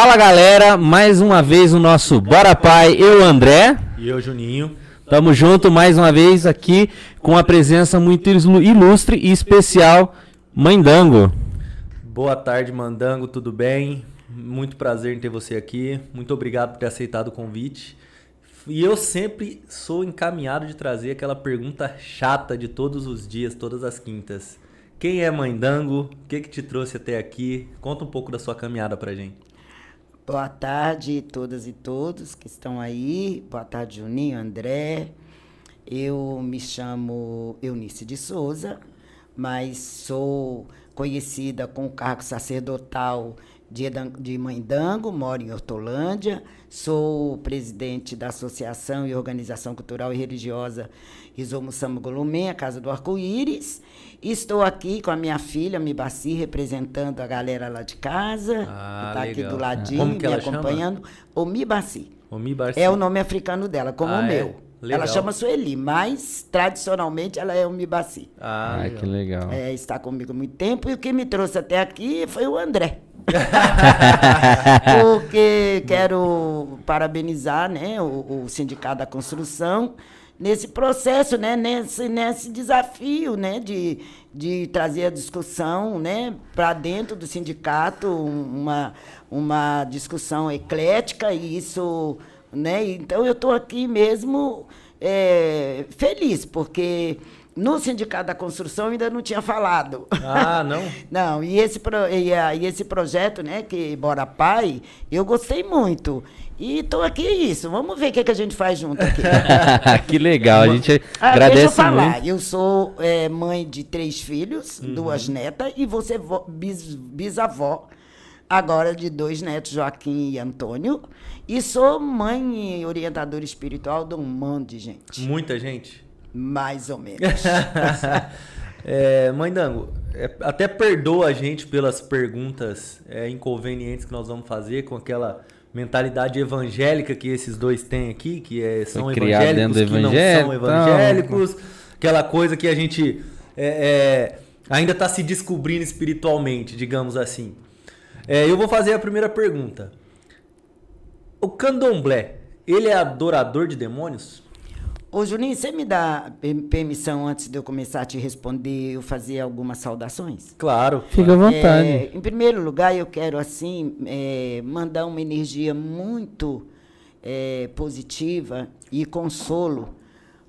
Fala galera, mais uma vez o nosso Bora Pai, eu André. E eu, Juninho. Tamo junto mais uma vez aqui com a presença muito ilustre e especial, Mãe Dango. Boa tarde, Mandango, tudo bem? Muito prazer em ter você aqui. Muito obrigado por ter aceitado o convite. E eu sempre sou encaminhado de trazer aquela pergunta chata de todos os dias, todas as quintas. Quem é Mãe Dango? O que, que te trouxe até aqui? Conta um pouco da sua caminhada pra gente. Boa tarde, todas e todos que estão aí. Boa tarde, Juninho, André. Eu me chamo Eunice de Souza, mas sou conhecida com o cargo sacerdotal de, Mãe Dango, moro em Hortolândia, sou presidente da Associação e Organização Cultural e Religiosa Rizomo Samugolumem, a Casa do Arco-Íris, Estou aqui com a minha filha, Mibaci, representando a galera lá de casa, ah, que está aqui do ladinho, me acompanhando. O Mibaci. O Mibaci. É o nome africano dela, como ah, o é? meu. É? Ela chama Sueli, mas tradicionalmente ela é o Mibaci. Ah, Ai, que legal. É, está comigo há muito tempo e o que me trouxe até aqui foi o André. Porque quero parabenizar né, o, o Sindicato da Construção nesse processo, né, nesse, nesse desafio, né, de, de trazer a discussão, né, para dentro do sindicato, uma, uma discussão eclética e isso, né, então eu estou aqui mesmo é, feliz porque no Sindicato da Construção ainda não tinha falado. Ah, não? não, e esse, pro, e, a, e esse projeto, né, que Bora Pai, eu gostei muito. E estou aqui é isso. Vamos ver o que, que a gente faz junto aqui. que legal, a gente ah, agradece deixa eu falar. Muito. Eu sou é, mãe de três filhos, uhum. duas netas, e você bis, bisavó agora de dois netos, Joaquim e Antônio. E sou mãe e orientadora espiritual de um monte de gente. Muita gente? Mais ou menos. é, mãe Dango, é, até perdoa a gente pelas perguntas é, inconvenientes que nós vamos fazer com aquela mentalidade evangélica que esses dois têm aqui, que é, são evangélicos que não são evangélicos, aquela coisa que a gente é, é, ainda está se descobrindo espiritualmente, digamos assim. É, eu vou fazer a primeira pergunta. O candomblé, ele é adorador de demônios? Ô, Juninho, você me dá permissão antes de eu começar a te responder, eu fazer algumas saudações? Claro. Fica à vontade. É, em primeiro lugar, eu quero, assim, é, mandar uma energia muito é, positiva e consolo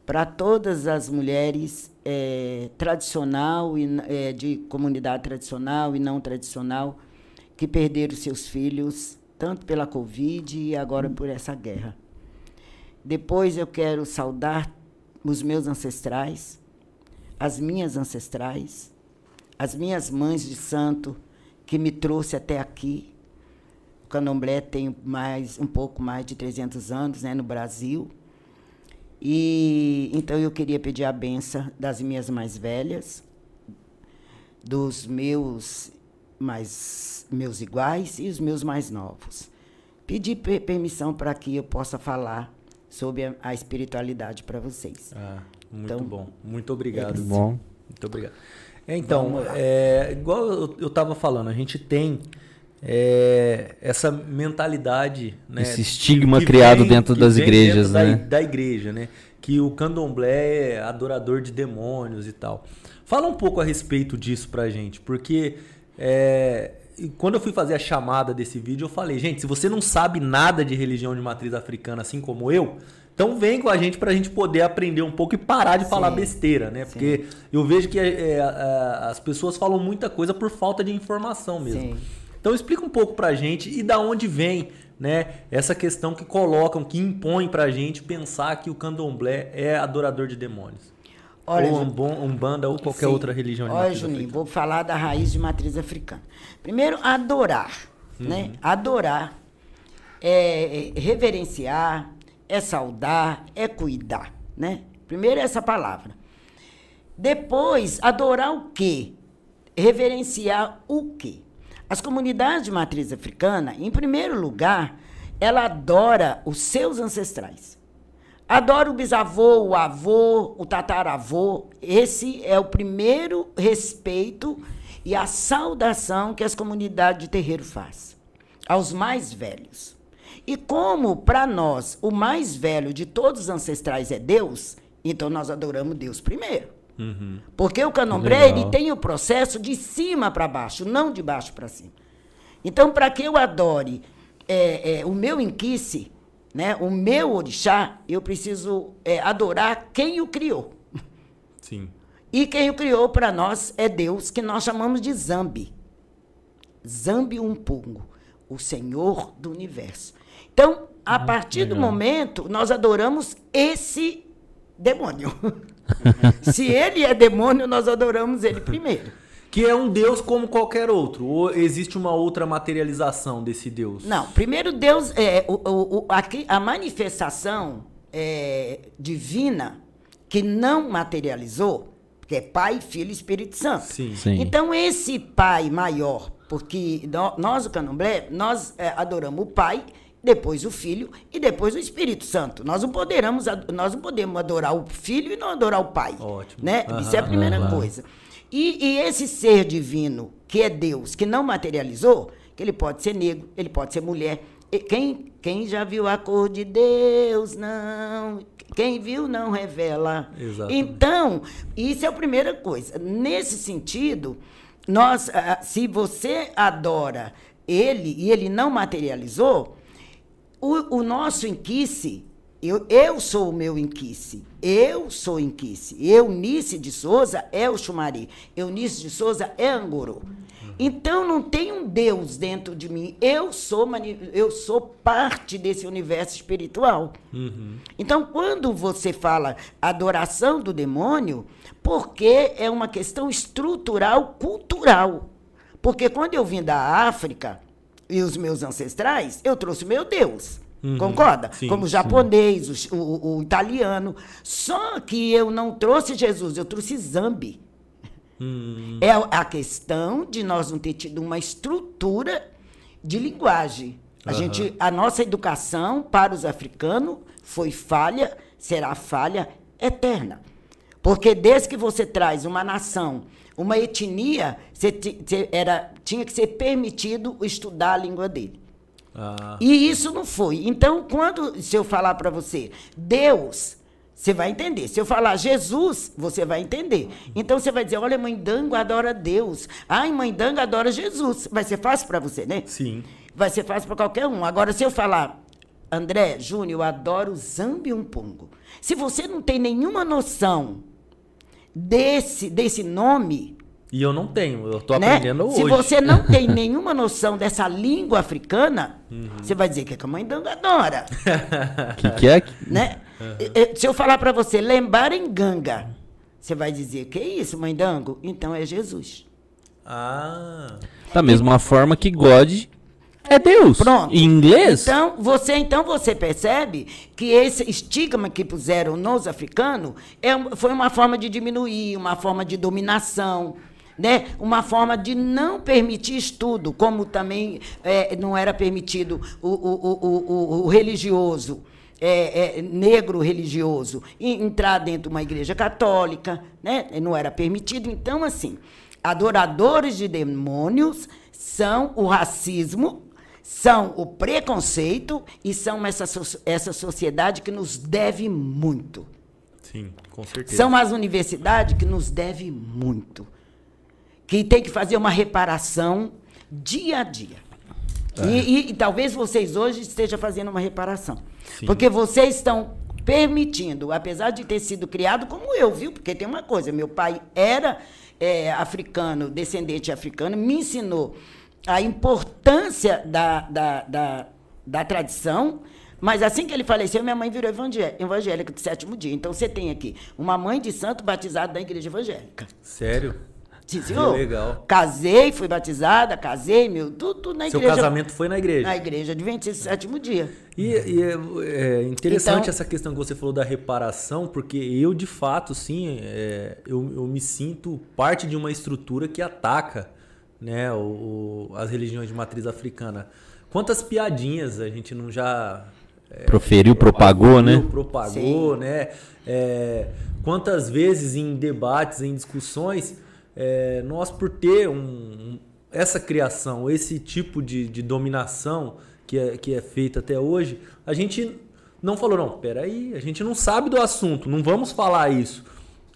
para todas as mulheres é, tradicional e é, de comunidade tradicional e não tradicional que perderam seus filhos tanto pela Covid e agora por essa guerra. Depois eu quero saudar os meus ancestrais, as minhas ancestrais, as minhas mães de santo que me trouxe até aqui. O candomblé tem mais um pouco mais de 300 anos, né, no Brasil. E então eu queria pedir a benção das minhas mais velhas, dos meus mais meus iguais e os meus mais novos. Pedir permissão para que eu possa falar sobre a, a espiritualidade para vocês. Ah, muito então, bom. Muito obrigado. Muito bom. Muito obrigado. Então, é, igual eu estava falando, a gente tem é, essa mentalidade, né, esse estigma que criado vem, dentro das igrejas, dentro né? Da, da, igreja, né? Que o candomblé é adorador de demônios e tal. Fala um pouco a respeito disso pra gente, porque é, quando eu fui fazer a chamada desse vídeo, eu falei, gente, se você não sabe nada de religião de matriz africana, assim como eu, então vem com a gente para a gente poder aprender um pouco e parar de Sim. falar besteira, né? Porque Sim. eu vejo que é, é, as pessoas falam muita coisa por falta de informação mesmo. Sim. Então explica um pouco para a gente e da onde vem né, essa questão que colocam, que impõem para a gente pensar que o candomblé é adorador de demônios. Olha, ou um, um banda ou qualquer sim. outra religião de Olha, Juninho, africana. vou falar da raiz de matriz africana. Primeiro, adorar. Uhum. Né? Adorar é, é reverenciar, é saudar, é cuidar. Né? Primeiro, essa palavra. Depois, adorar o quê? Reverenciar o quê? As comunidades de matriz africana, em primeiro lugar, ela adora os seus ancestrais. Adoro o bisavô, o avô, o tataravô. Esse é o primeiro respeito e a saudação que as comunidades de terreiro fazem. aos mais velhos. E como para nós o mais velho de todos os ancestrais é Deus, então nós adoramos Deus primeiro. Uhum. Porque o candomblé ele tem o processo de cima para baixo, não de baixo para cima. Então, para que eu adore é, é, o meu inquice, né, o meu orixá, eu preciso é, adorar quem o criou. Sim. E quem o criou para nós é Deus, que nós chamamos de Zambi. Zambi Umpungo, o Senhor do Universo. Então, a partir do legal. momento, nós adoramos esse demônio. Se ele é demônio, nós adoramos ele primeiro. Que é um Deus como qualquer outro. Ou existe uma outra materialização desse Deus? Não, primeiro Deus é o, o- o- aqui, a manifestação é, divina que não materializou, que é Pai, Filho e Espírito Santo. Sim. Sim. Então esse Pai maior, porque nó- nós o Candomblé nós é, adoramos o Pai, depois o Filho e depois o Espírito Santo. Nós não podemos ad- nós não podemos adorar o Filho e não adorar o Pai. Ótimo. Né? Isso é a primeira aham. coisa. E, e esse ser divino, que é Deus, que não materializou, que ele pode ser negro, ele pode ser mulher. E Quem, quem já viu a cor de Deus, não. Quem viu, não revela. Exatamente. Então, isso é a primeira coisa. Nesse sentido, nós, ah, se você adora ele e ele não materializou, o, o nosso inquice, eu, eu sou o meu inquice, eu sou inquice. Eunice de Souza é o Xumari, Eunice de Souza é Anguru. Então não tem um Deus dentro de mim, eu sou, eu sou parte desse universo espiritual. Então quando você fala adoração do demônio, porque é uma questão estrutural, cultural. Porque quando eu vim da África, e os meus ancestrais, eu trouxe meu Deus. Concorda? sim, Como o japonês, o, o- o italiano. Só que eu não trouxe Jesus, eu trouxe Zambi. É a questão de nós não ter tido uma estrutura de linguagem. A, Aham. gente, a nossa educação para os africanos foi falha, será falha eterna. Porque desde que você traz uma nação, uma etnia, você você era, tinha que ser permitido estudar a língua dele. Ah, E isso não foi. Então, quando se eu falar para você, Deus, você vai entender. Se eu falar Jesus, você vai entender. Então você vai dizer, olha, mãe Dango adora Deus. Ai, mãe Dango adora Jesus. Vai ser fácil para você, né? sim. Vai ser fácil para qualquer um. Agora, se eu falar, André, Júnior, eu adoro Zambi Umpungo. Se você não tem nenhuma noção desse, desse nome, E eu não tenho, eu tô né? aprendendo hoje. Se você não tem nenhuma noção dessa língua africana, Uhum. você vai dizer que, é que a mãe Dango adora. O que, que é? né? E- e- Se eu falar para você, lembrar em ganga, você vai dizer, que isso, mãe Dango? Então é Jesus. Ah, Da mesma forma que God é Deus. Pronto. Em inglês? Então você, então você percebe que esse estigma que puseram nos africanos é, foi uma forma de diminuir, uma forma de dominação. Né? Uma forma de não permitir estudo, como também é, não era permitido o, o, o, o, religioso, é, é, negro religioso, entrar dentro de uma igreja católica, né? não era permitido. Então, assim, adoradores de demônios são o racismo, são o preconceito e são essa, essa sociedade que nos deve muito. sim, com certeza. São as universidades que nos deve muito. Que tem que fazer uma reparação dia a dia. É. E, e- e talvez vocês hoje estejam fazendo uma reparação. Porque vocês estão permitindo, apesar de ter sido criado como eu, viu? Porque tem uma coisa, meu pai era é, africano, descendente africano, me ensinou a importância da, da, da, da tradição, mas assim que ele faleceu, minha mãe virou evangé- evangélica do sétimo dia. Então você tem aqui uma mãe de santo batizada da igreja evangélica. Sério? Sim, Que senhor. legal. Casei, fui batizada, casei, meu, tudo, tudo na Seu igreja. casamento foi na igreja. Na igreja Adventista do sétimo dia. E, e é, é interessante Então- essa questão que você falou da reparação, porque eu, de fato, sim, é, eu, eu me sinto parte de uma estrutura que ataca né, o, o- as religiões de matriz africana. Quantas piadinhas a gente não já é, Proferiu, propagou, né? propagou, né? É, quantas vezes em debates, em discussões, é, nós por ter um, um- essa criação, esse tipo de, de dominação que é, que é feita até hoje, a gente não falou, não, peraí, a gente não sabe do assunto, não vamos falar isso.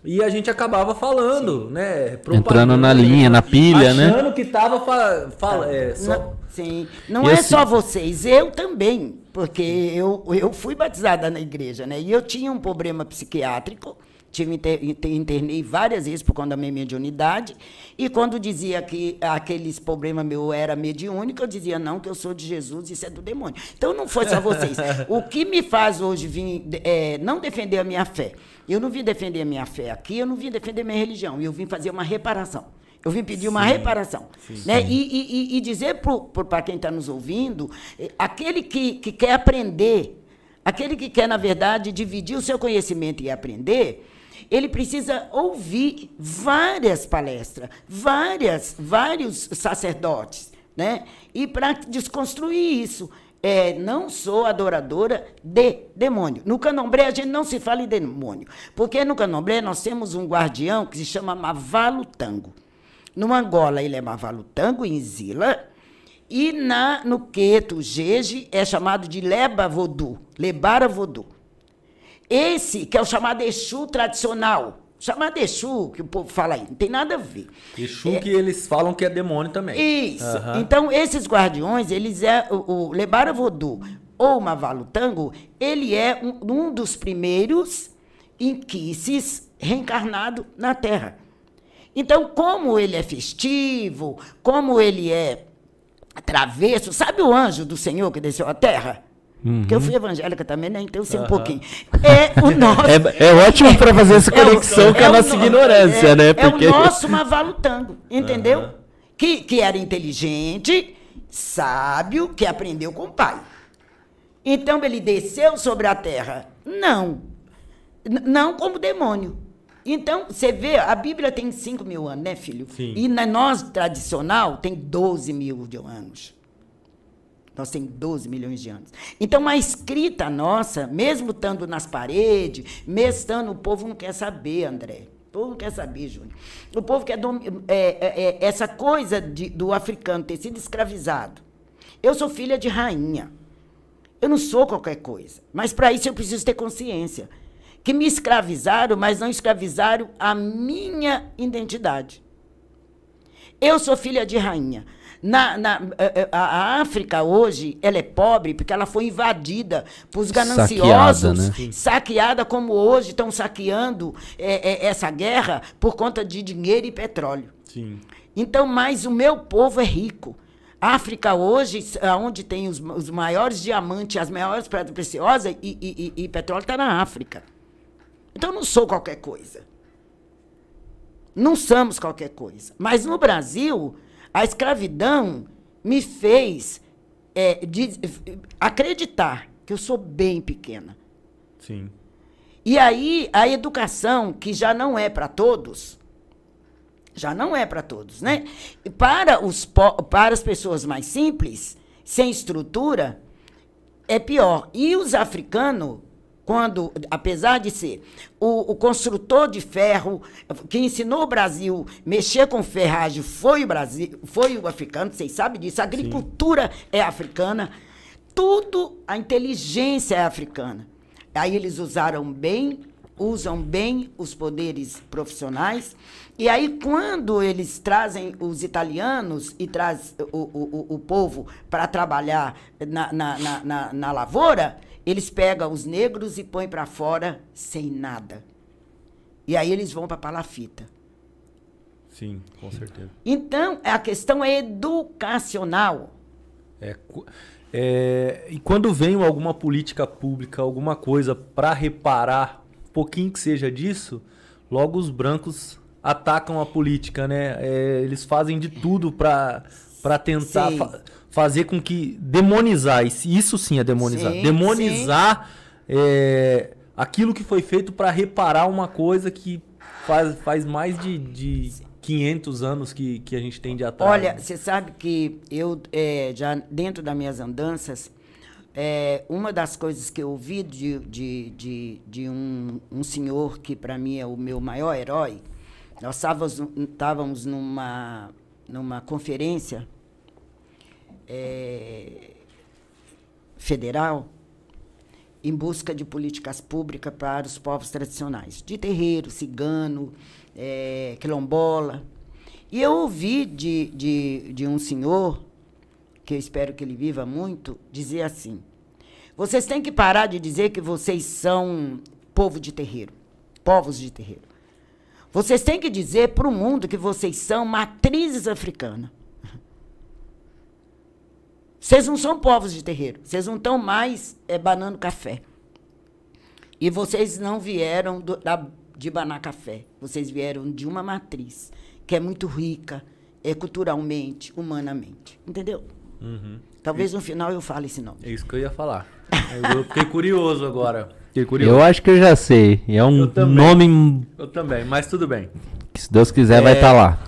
E a gente acabava falando, Sim. né? Entrando na linha, na pilha, achando né? Achando que tava fa fala, é, só... não, Sim, não e é assim... só vocês, eu também, porque eu, eu fui batizada na igreja, né? E eu tinha um problema psiquiátrico, tive internei várias vezes por conta da minha mediunidade, e quando dizia que aqueles problemas meu era mediúnico, eu dizia, não, que eu sou de Jesus, isso é do demônio. Então não foi só vocês. o que me faz hoje vir, é, não defender a minha fé, eu não vim defender a minha fé aqui, eu não vim defender a minha religião, eu vim fazer uma reparação. Eu vim pedir uma reparação. Sim, né? Sim. E, e, e dizer para quem está nos ouvindo, eh, aquele que, que quer aprender, aquele que quer, na verdade, dividir o seu conhecimento e aprender, ele precisa ouvir várias palestras, várias, vários sacerdotes, né? E para desconstruir isso. É, não sou adoradora de demônio. No candomblé a gente não se fala em demônio, porque no candomblé nós temos um guardião que se chama Mavalo Tango. No Angola ele é Mavalo Tango, em Zila, e na, no Queto, Jeje, é chamado de Leba Vodu, Lebara Vodu. Esse, que é o chamado Exu tradicional, chamado Exu, que o povo fala aí, não tem nada a ver. Exu é, que eles falam que é demônio também. Isso. Uhum. Então, esses guardiões, eles é o, o Lebara Vodu ou Mavalo Tango, ele é um, um dos primeiros inquices reencarnado na Terra. Então, como ele é festivo, como ele é travesso, sabe o anjo do Senhor que desceu à Terra? Uhum. Porque eu fui evangélica também, né? Então eu sei uhum. um pouquinho. É o nosso. É, é ótimo para fazer essa conexão é com a nossa no, ignorância, é, né? Porque... É o nosso Mavalutango, entendeu? Uhum. Que, que era inteligente, sábio, que aprendeu com o pai. Então ele desceu sobre a terra? Não. N não como demônio. Então, você vê, a Bíblia tem 5 mil anos, né, filho? Sim. E na nós tradicional tem 12 mil de anos. Nós temos 12 milhões de anos. Então, a escrita nossa, mesmo estando nas paredes, mesmo estando, o povo não quer saber, André. O povo quer saber, Júnior. O povo quer é, é, é, essa coisa de, do africano ter sido escravizado. Eu sou filha de rainha. Eu não sou qualquer coisa. Mas para isso eu preciso ter consciência. Que me escravizaram, mas não escravizaram a minha identidade. Eu sou filha de rainha. Na, na, eh, eh, a, África hoje, ela é pobre porque ela foi invadida por gananciosos, saqueada, né? saqueada como hoje estão saqueando é, é, essa guerra por conta de dinheiro e petróleo. Sim. Então, mas o meu povo é rico. África hoje, onde tem os, os maiores diamantes, as maiores pedras preciosas e, e, e, e petróleo, está na África. Então, eu não sou qualquer coisa. Não somos qualquer coisa. Mas no Brasil, a escravidão me fez é, de, acreditar que eu sou bem pequena. Sim. E aí, a educação, que já não é para todos, já não é para todos, né? Para, os, para as pessoas mais simples, sem estrutura, é pior. E os africanos quando, apesar de ser o, o, construtor de ferro que ensinou o Brasil a mexer com ferragem foi o Brasil, foi o africano, vocês sabem disso. A agricultura Sim. é africana, tudo a inteligência é africana. Aí eles usaram bem, usam bem os poderes profissionais. E aí, quando eles trazem os italianos e traz o, o, o povo para trabalhar na, na, na, na, na lavoura, eles pegam os negros e põem para fora sem nada. E aí eles vão para palafita. Sim, com certeza. Então, a questão é educacional. É, é, e quando vem alguma política pública, alguma coisa para reparar, um pouquinho que seja disso, logo os brancos atacam a política, né? É, eles fazem de tudo para tentar fazer com que demonizar, isso sim é demonizar, sim, demonizar sim. É, aquilo que foi feito para reparar uma coisa que faz, faz mais de, de 500 anos que, que a gente tem de atraso. Olha, você sabe que eu, é, já dentro das minhas andanças, é, uma das coisas que eu ouvi de, de, de, de um, um senhor que para mim é o meu maior herói, nós estávamos, estávamos numa numa conferência é, federal em busca de políticas públicas para os povos tradicionais, de terreiro, cigano, é, quilombola. E eu ouvi de, de, de um senhor, que eu espero que ele viva muito, dizer assim: vocês têm que parar de dizer que vocês são povo de terreiro, povos de terreiro. Vocês têm que dizer para o mundo que vocês são matrizes africanas. Vocês não são povos de terreiro. Vocês não estão mais é, banando café. E vocês não vieram do, da, de banar café. Vocês vieram de uma matriz que é muito rica, é culturalmente, humanamente. Entendeu? Uhum. Talvez no final eu fale esse nome. É isso que eu ia falar. Eu fiquei curioso agora. Fiquei curioso. Eu acho que eu já sei. É um Eu também. nome Eu também, mas tudo bem. que, se Deus quiser, vai É. estar lá.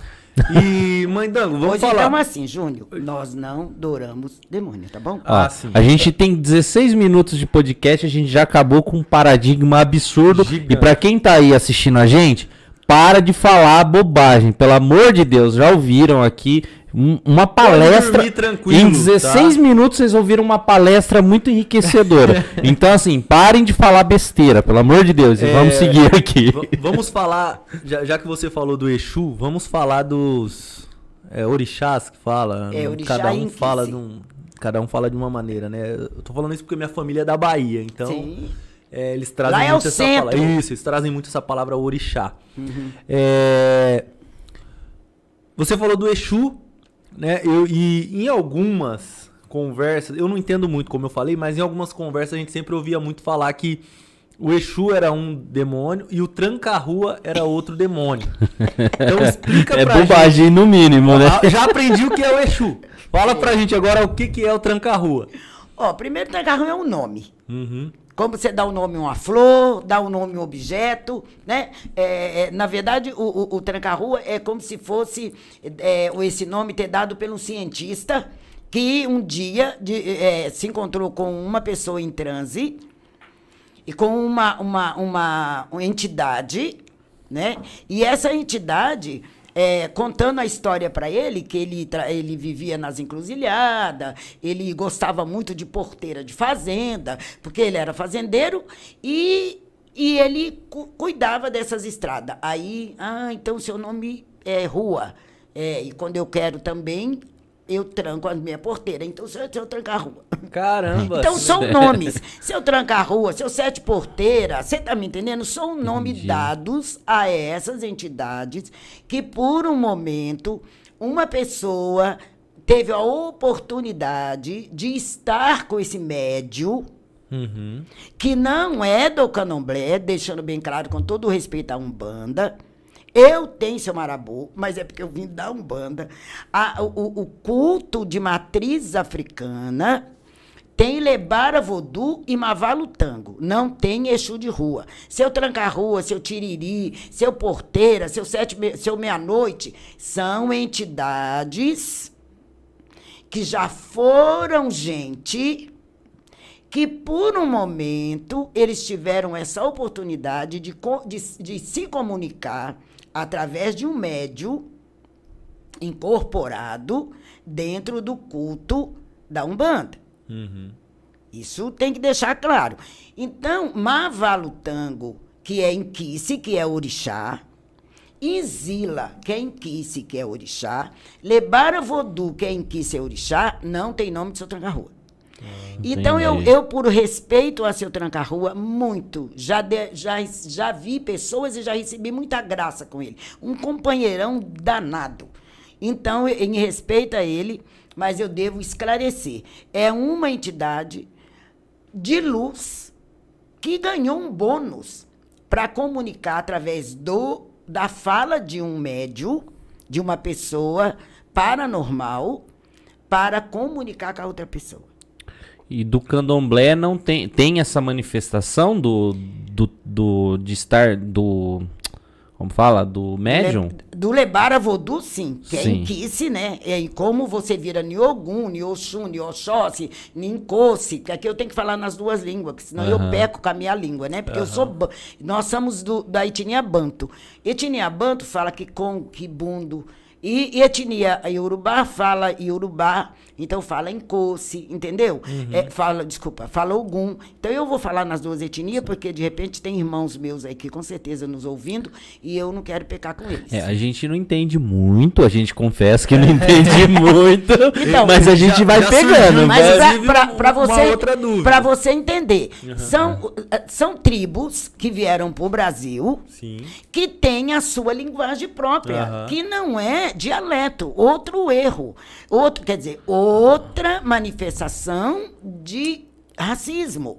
E, mãe Dango, vamos Hoje, falar. então, assim, Júnior, nós não adoramos demônio, tá bom? Ah, Ó, sim. A gente tem 16 minutos de podcast, a gente já acabou com um paradigma absurdo. Gigante. E pra quem tá aí assistindo a gente, para de falar bobagem. Pelo amor de Deus, já ouviram aqui um- uma palestra. em 16 tá? minutos vocês ouviram uma palestra muito enriquecedora. então, assim, parem de falar besteira, pelo amor de Deus. E É, vamos seguir aqui. V- vamos falar, já, já que você falou do Exu, vamos falar dos é, orixás que fala. É, né? orixá cada um fala de um, cada um fala de uma maneira, né? Eu tô falando isso porque minha família é da Bahia, então Sim. é, eles trazem Lá é muito essa centro. Uhum. palavra. Isso, eles trazem muito essa palavra orixá. É, você falou do Exu, né? Eu, e em algumas conversas, eu não entendo muito como eu falei, mas em algumas conversas a gente sempre ouvia muito falar que o Exu era um demônio e o Tranca-Rua era outro demônio. Então explica É pra bobagem no mínimo, né? gente. Ah, Já aprendi o que é o Exu. Fala pra gente agora o que, que é o Tranca-Rua. Ó, primeiro trancarrão é um nome. Uhum. Como você dá o nome a uma flor, dá o nome a um objeto, né? É, é, na verdade, o, o, o tranca-rua é como se fosse é, esse nome ter dado pelo cientista que um dia de- é, se encontrou com uma pessoa em transe e com uma, uma, uma, entidade, né? E essa entidade, é, contando a história para ele, que ele, ele vivia nas encruzilhadas, ele gostava muito de porteira de fazenda, porque ele era fazendeiro, e, e ele cu- cuidava dessas estradas. Aí, ah, então seu nome é rua. É, e quando eu quero também, eu tranco a minha porteira. Então, se eu, se eu trancar a rua. Caramba. Então são nomes. Seu tranca-rua, seu sete porteira, você tá me entendendo? São nomes dados a essas entidades que, por um momento, uma pessoa teve a oportunidade de estar com esse médio Uhum. que não é do candomblé, deixando bem claro, com todo o respeito à Umbanda. Eu tenho seu marabu, mas é porque eu vim da Umbanda. A- o, o culto de matriz africana tem Lebara Vodu e Mavalo Tango. Não tem Exu de rua. Seu Tranca-Rua, seu Tiriri, seu Porteira, seu, sete, seu Meia-Noite, são entidades que já foram gente que por um momento eles tiveram essa oportunidade de, de, de se comunicar através de um médio incorporado dentro do culto da Umbanda. Uhum. Isso tem que deixar claro. Então, Mavalo Tango, que é Inquice, que é orixá, Inzila, que é Inquice, que é orixá, Lebara Vodu, que é Inquice, é orixá, não tem nome de seu tranca-rua. Então, eu, eu, por respeito a seu tranca-rua, muito, já, de- já, já vi pessoas e já recebi muita graça com ele. Um companheirão danado. Então, em respeito a ele, mas eu devo esclarecer. É uma entidade de luz que ganhou um bônus para comunicar através do, da fala de um médio, de uma pessoa paranormal, para comunicar com a outra pessoa. E do candomblé não tem, tem essa manifestação do, do, do de estar do como fala do médium? Le- do Lebara Vodu, sim, que é Sim. Inquice, né? É em como você vira Niogun, Nioxum, Nioxóssi, Nincosse, que aqui eu tenho que falar nas duas línguas, que senão eu peco com a minha língua, né? Porque eu sou. Nós somos do- da etnia Banto. Etnia Banto fala que com Kibundo E, e etnia Yorubá fala Yorubá, então fala em Kosi, entendeu? Uhum. É, fala, desculpa, fala Ogum. Então eu vou falar nas duas etnias, porque de repente tem irmãos meus aí que com certeza nos ouvindo e eu não quero pecar com eles. É, a gente não entende muito, a gente confessa que não entende muito, Então, mas a gente já- vai já pegando. Mas Inclusive, pra- pra pra uma você, pra você entender, são, eh, são tribos que vieram pro Brasil Sim. que têm a sua linguagem própria, Aham. que não é dialeto. Outro erro. Outro, quer dizer, outra manifestação de racismo.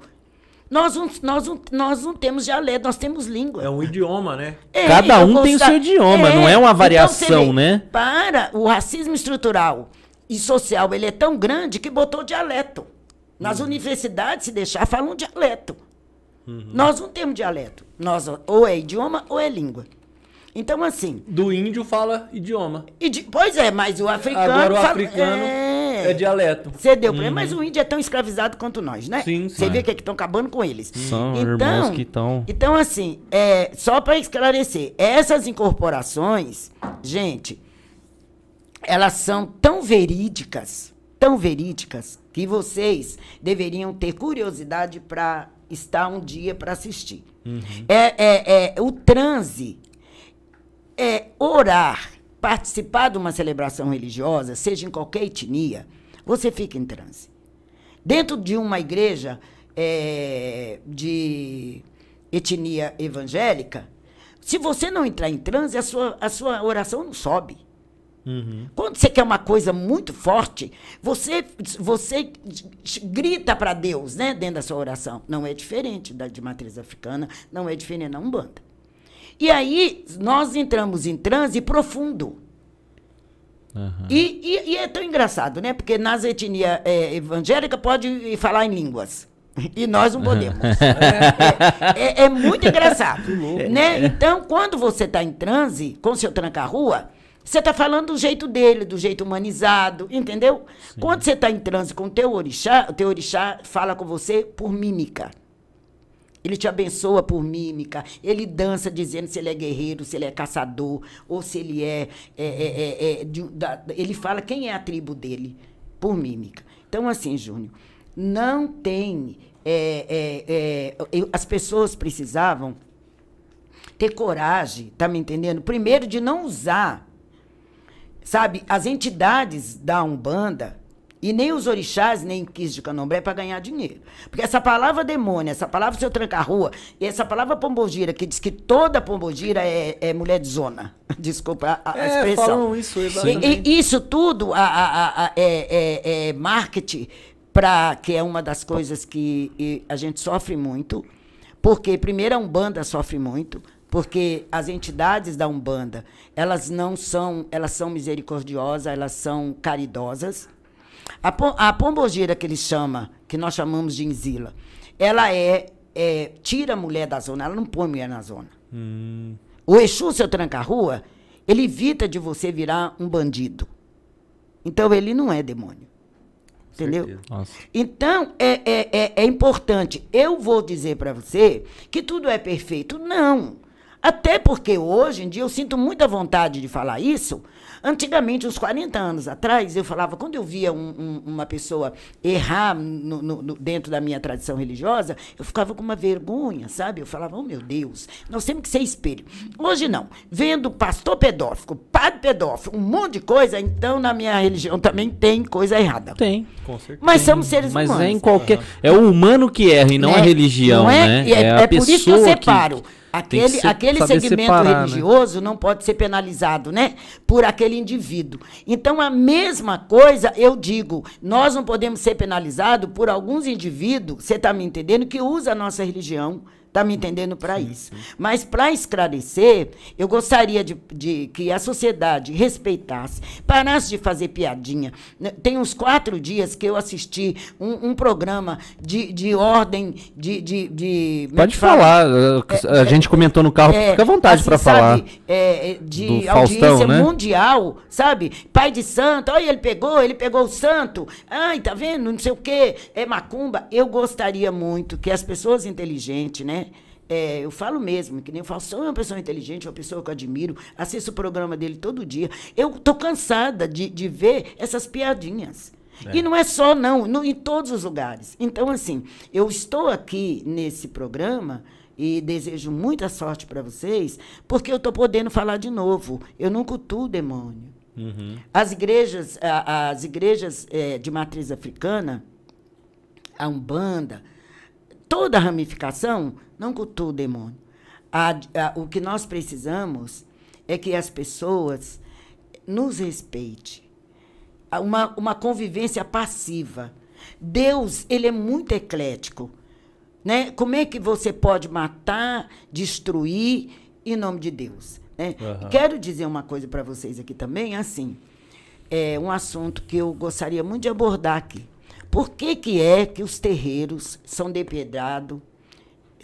Nós não, nós, não, nós não temos dialeto, nós temos língua. É um idioma, né? É, Cada um tem o seu idioma, não é uma então variação, você vê, né? Para o racismo estrutural e social, ele é tão grande que botou dialeto. Nas Uhum. universidades, se deixar, falam dialeto. Uhum. Nós não temos dialeto. Nós, ou é idioma ou é língua. Então, assim. Do índio fala idioma. idi- pois é, mas o africano. Agora o fala- africano é, dialeto. Você deu pra ele, mas o índio é tão escravizado quanto nós, né? Sim, Você sim. vê que estão acabando com eles. São irmãos que estão. Então, assim, é, só para esclarecer, essas incorporações, gente, elas são tão verídicas, tão verídicas, que vocês deveriam ter curiosidade para estar um dia para assistir. É, é, é, o transe é orar, participar de uma celebração religiosa, seja em qualquer etnia, você fica em transe. Dentro de uma igreja é, de etnia evangélica, se você não entrar em transe, a sua, a sua oração não sobe. Quando você quer uma coisa muito forte, você, você grita para Deus, né, dentro da sua oração. Não é diferente da de matriz africana, não é diferente da Umbanda. E aí, nós entramos em transe profundo. E, e- e é tão engraçado, né? Porque nas etnias é, evangélicas pode falar em línguas. E nós não podemos. É, é- é muito engraçado. Né? Então, quando você está em transe, com seu tranca-rua, você está falando do jeito dele, do jeito humanizado, entendeu? Quando você está em transe com o teu orixá, o teu orixá fala com você por mímica. Ele te abençoa por mímica. Ele dança dizendo se ele é guerreiro, se ele é caçador, ou se ele é. é- é- é- é de da- ele fala quem é a tribo dele por mímica. Então, assim, Júnior, não tem. é, é, as pessoas precisavam ter coragem, tá me entendendo? Primeiro, de não usar, sabe, as entidades da Umbanda e nem os orixás, nem quis de candomblé para ganhar dinheiro. Porque essa palavra demônio, essa palavra seu tranca-rua, e essa palavra pombogira, que diz que toda pombogira é, é mulher de zona. Desculpa a, a É, expressão. falam isso, exatamente. E- e isso tudo a- a- a- é, é- é marketing, pra, que é uma das coisas que a gente sofre muito. Porque, primeiro, a Umbanda sofre muito, porque as entidades da Umbanda, elas não são, elas são misericordiosas, elas são caridosas. A, pom- a pombogira que eles chamam, que nós chamamos de Inzila, ela é, é- tira a mulher da zona, ela não põe mulher na zona. O Exu, seu tranca-rua, ele evita de você virar um bandido. Então, ele não é demônio. Entendeu? Então, é, é, é, é importante. Eu vou dizer para você que tudo é perfeito. Não. Até porque hoje em dia eu sinto muita vontade de falar isso. Antigamente, uns 40 anos atrás, eu falava, quando eu via um- um- uma pessoa errar no- no- no- dentro da minha tradição religiosa, eu ficava com uma vergonha, sabe? Eu falava, oh meu Deus, nós temos que ser espelho. Hoje não. Vendo pastor pedófilo, padre pedófilo, um monte de coisa, então na minha religião também tem coisa errada. Tem. Com certeza. Mas somos seres Mas humanos. é em qualquer. É o humano que erra e não a né? religião, Não é? né? E É, a é por isso que eu separo. que Aquele, se- aquele segmento separar, né? religioso não pode ser penalizado, né? Por aquele indivíduo. Então, a mesma coisa eu digo, nós não podemos ser penalizados por alguns indivíduos, você está me entendendo, que usa a nossa religião. Está me entendendo para isso. Mas para esclarecer, eu gostaria de, de que a sociedade respeitasse, parasse de fazer piadinha. Né, Tem uns quatro dias que eu assisti um, um programa de, de ordem de. de, de é Pode que fala? falar. a gente comentou no carro, É, fica à vontade assim, para falar. é, é, de Do Faustão, audiência né? mundial, sabe? Pai de santo, olha, ele pegou, ele pegou o santo. Ai, tá vendo? Não sei o quê. É macumba. Eu gostaria muito que as pessoas inteligentes, né? É, eu falo mesmo, que nem o Faustão é uma pessoa inteligente, uma pessoa que eu admiro, assisto o programa dele todo dia. Eu tô cansada de, de ver essas piadinhas. É. E não é só, não, no, em todos os lugares. Então, assim, eu estou aqui nesse programa e desejo muita sorte para vocês, porque eu estou podendo falar de novo. Eu não cultuo demônio. Uhum. As igrejas, as igrejas é, de matriz africana, a Umbanda, toda a ramificação não cultua o demônio. A, a, o que nós precisamos é que as pessoas nos respeitem. Uma, uma convivência passiva. Deus, ele é muito eclético. Né? Como é que você pode matar, destruir em nome de Deus? Né? Uhum. Quero dizer uma coisa para vocês aqui também, assim, é um assunto que eu gostaria muito de abordar aqui. Por que, que é que os terreiros são depedrados,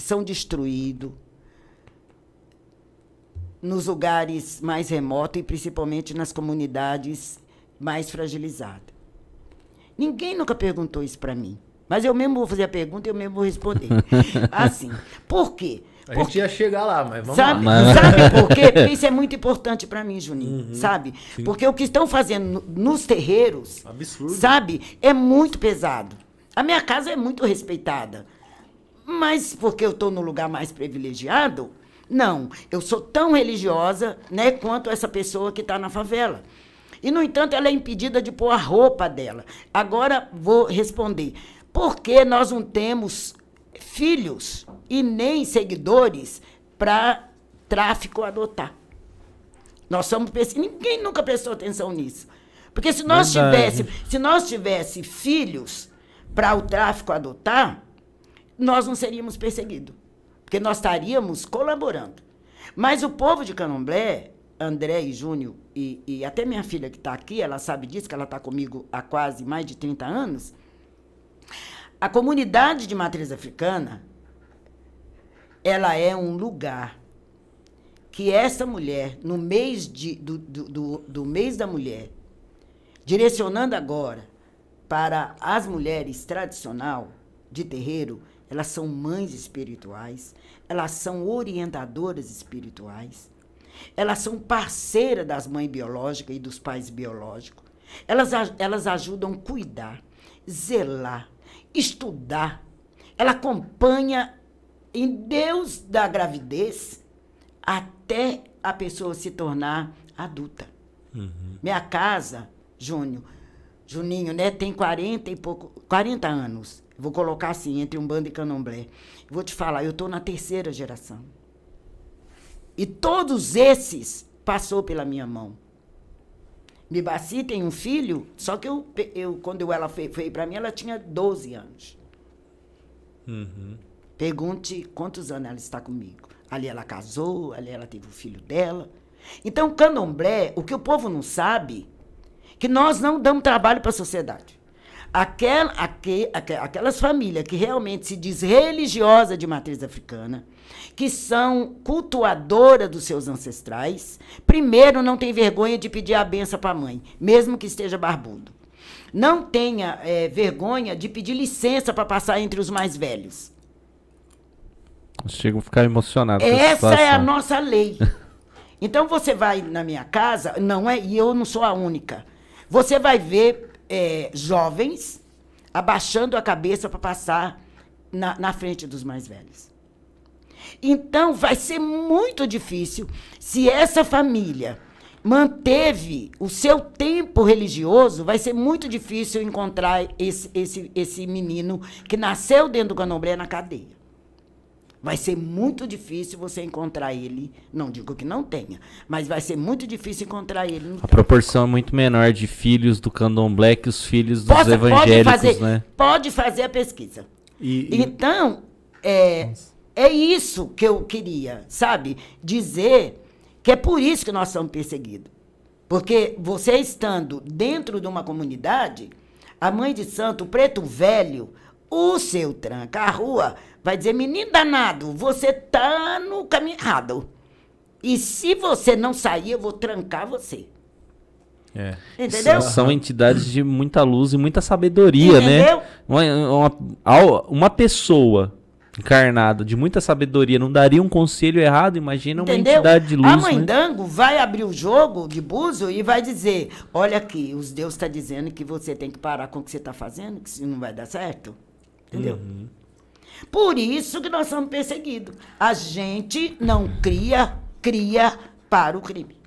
são destruídos nos lugares mais remotos e principalmente nas comunidades mais fragilizadas? Ninguém nunca perguntou isso para mim. Mas eu mesmo vou fazer a pergunta e eu mesmo vou responder. assim, por quê? A gente ia chegar lá, mas vamos sabe, lá. Sabe por quê? Porque isso é muito importante para mim, Juninho, uhum, sabe? Sim. Porque o que estão fazendo nos terreiros, Absurdo. sabe, é muito pesado. A minha casa é muito respeitada. Mas porque eu estou no lugar mais privilegiado? Não, eu sou tão religiosa, né, quanto essa pessoa que está na favela. E, no entanto, ela é impedida de pôr a roupa dela. Agora vou responder. Por que nós não temos filhos e nem seguidores para tráfico adotar. Nós somos ninguém nunca prestou atenção nisso. Porque se nós tivesse, se nós tivesse filhos para o tráfico adotar, nós não seríamos perseguidos, porque nós estaríamos colaborando. Mas o povo de Candomblé, André e Júnior, e, e até minha filha que está aqui, ela sabe disso, que ela está comigo há quase mais de 30 anos, a comunidade de matriz africana, ela é um lugar que essa mulher, no mês de, do, do, do, do mês da mulher, direcionando agora para as mulheres tradicional de terreiro, elas são mães espirituais, elas são orientadoras espirituais, elas são parceiras das mães biológicas e dos pais biológicos. Elas, elas ajudam a cuidar, zelar, estudar. Ela acompanha em Deus da gravidez até a pessoa se tornar adulta. Uhum. Minha casa, Júnior, Juninho, né, tem 40 e pouco, 40 anos. Vou colocar assim, entre um bando e candomblé. Vou te falar, eu estou na terceira geração. E todos esses passou pela minha mão. Mibaci tem um filho, só que eu, eu quando ela veio para mim, ela tinha 12 anos. Uhum. Pergunte quantos anos ela está comigo. Ali ela casou, ali ela teve o filho dela. Então, candomblé, o que o povo não sabe, que nós não damos trabalho para a sociedade. Aquela, aqu, aquelas famílias que realmente se diz religiosa de matriz africana, que são cultuadoras dos seus ancestrais, primeiro não tem vergonha de pedir a benção para a mãe, mesmo que esteja barbudo. Não tenha é, vergonha de pedir licença para passar entre os mais velhos. Chego a ficar emocionado. Essa é a nossa lei. Então você vai na minha casa, não é, e eu não sou a única. Você vai ver é, jovens abaixando a cabeça para passar na, na frente dos mais velhos. Então, vai ser muito difícil se essa família manteve o seu tempo religioso, vai ser muito difícil encontrar esse, esse, esse menino que nasceu dentro do candomblé na cadeia. Vai ser muito difícil você encontrar ele. Não digo que não tenha, mas vai ser muito difícil encontrar ele. a proporção é muito menor de filhos do candomblé que os filhos dos Possa, evangélicos, pode fazer, né? Pode fazer a pesquisa. E, e... Então, é, é isso que eu queria, sabe? Dizer que é por isso que nós somos perseguidos. Porque você estando dentro de uma comunidade, a mãe de santo, o preto velho, o seu tranca, a rua, vai dizer: menino danado, você tá no caminho errado. E se você não sair, eu vou trancar você. É. Entendeu? São entidades de muita luz e muita sabedoria, né? Entendeu? né? Uma, uma, uma pessoa encarnado, de muita sabedoria, não daria um conselho errado? Imagina uma Entendeu? entidade de luz, a mãe né? Dango vai abrir o jogo de buzo e vai dizer: Olha aqui, os deuses estão dizendo que você tem que parar com o que você está fazendo, que isso não vai dar certo. Entendeu? Uhum. Por isso que nós somos perseguidos. A gente não cria, cria para o crime.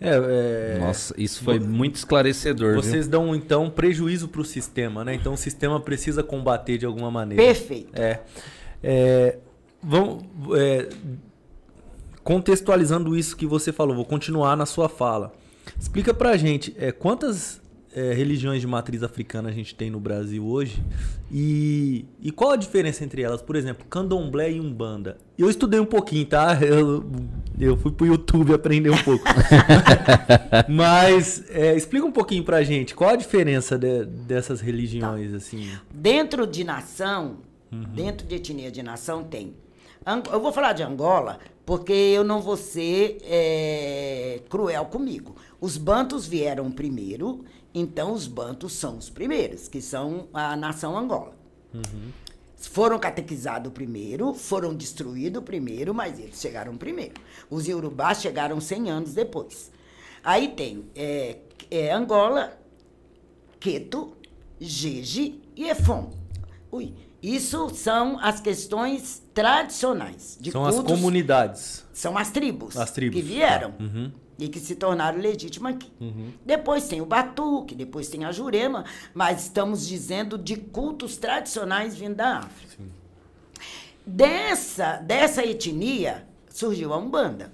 É, é, Nossa, isso foi muito esclarecedor, viu? vocês dão então prejuízo para o sistema, né? Então o sistema precisa combater de alguma maneira. Perfeito. É. É, vamos, é, contextualizando isso que você falou, vou continuar na sua fala. Explica pra gente é, quantas é, religiões de matriz africana a gente tem no Brasil hoje e, e qual a diferença entre elas? Por exemplo, candomblé e umbanda. Eu estudei um pouquinho, tá? Eu, eu fui pro YouTube aprender um pouco. Mas é, explica um pouquinho pra gente qual a diferença de- dessas religiões, assim. Dentro de nação, dentro de etnia de nação, tem. Eu vou falar de Angola porque eu não vou ser é, cruel comigo. Os bantos vieram primeiro, então os bantos são os primeiros, que são a nação Angola. Foram catequizados primeiro, foram destruídos primeiro, mas eles chegaram primeiro. Os iorubás chegaram 100 anos depois. Aí tem é, é, Angola, Queto, Jeje e Efon. Ui, isso são as questões tradicionais de São as cultos- comunidades. São as tribos, As tribos, que vieram tá. Uhum. E que se tornaram legítimas aqui. Depois tem o Batuque, depois tem a Jurema, mas estamos dizendo de cultos tradicionais vindo da África. Dessa, dessa etnia surgiu a Umbanda.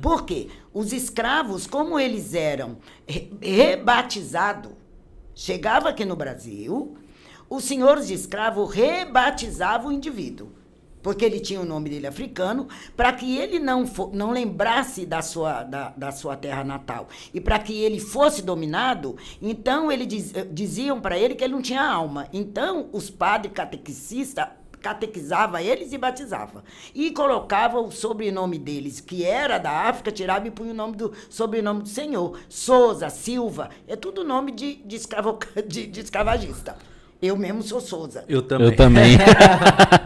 Por quê? Os escravos, como eles eram re- rebatizados, chegava aqui no Brasil, os senhores de escravo rebatizavam o indivíduo. Porque ele tinha o nome dele africano, para que ele não, fo- não lembrasse da sua, da, da sua terra natal. E para que ele fosse dominado, então ele diz- eh, diziam para ele que ele não tinha alma. Então, os padres catequicistas catequizava eles e batizava. E colocava o sobrenome deles, que era da África, tirava e punha o nome do sobrenome do senhor. Souza, Silva, é tudo nome de, de, escravo, de, de escravagista. Eu mesmo sou Souza. Eu também. Eu também.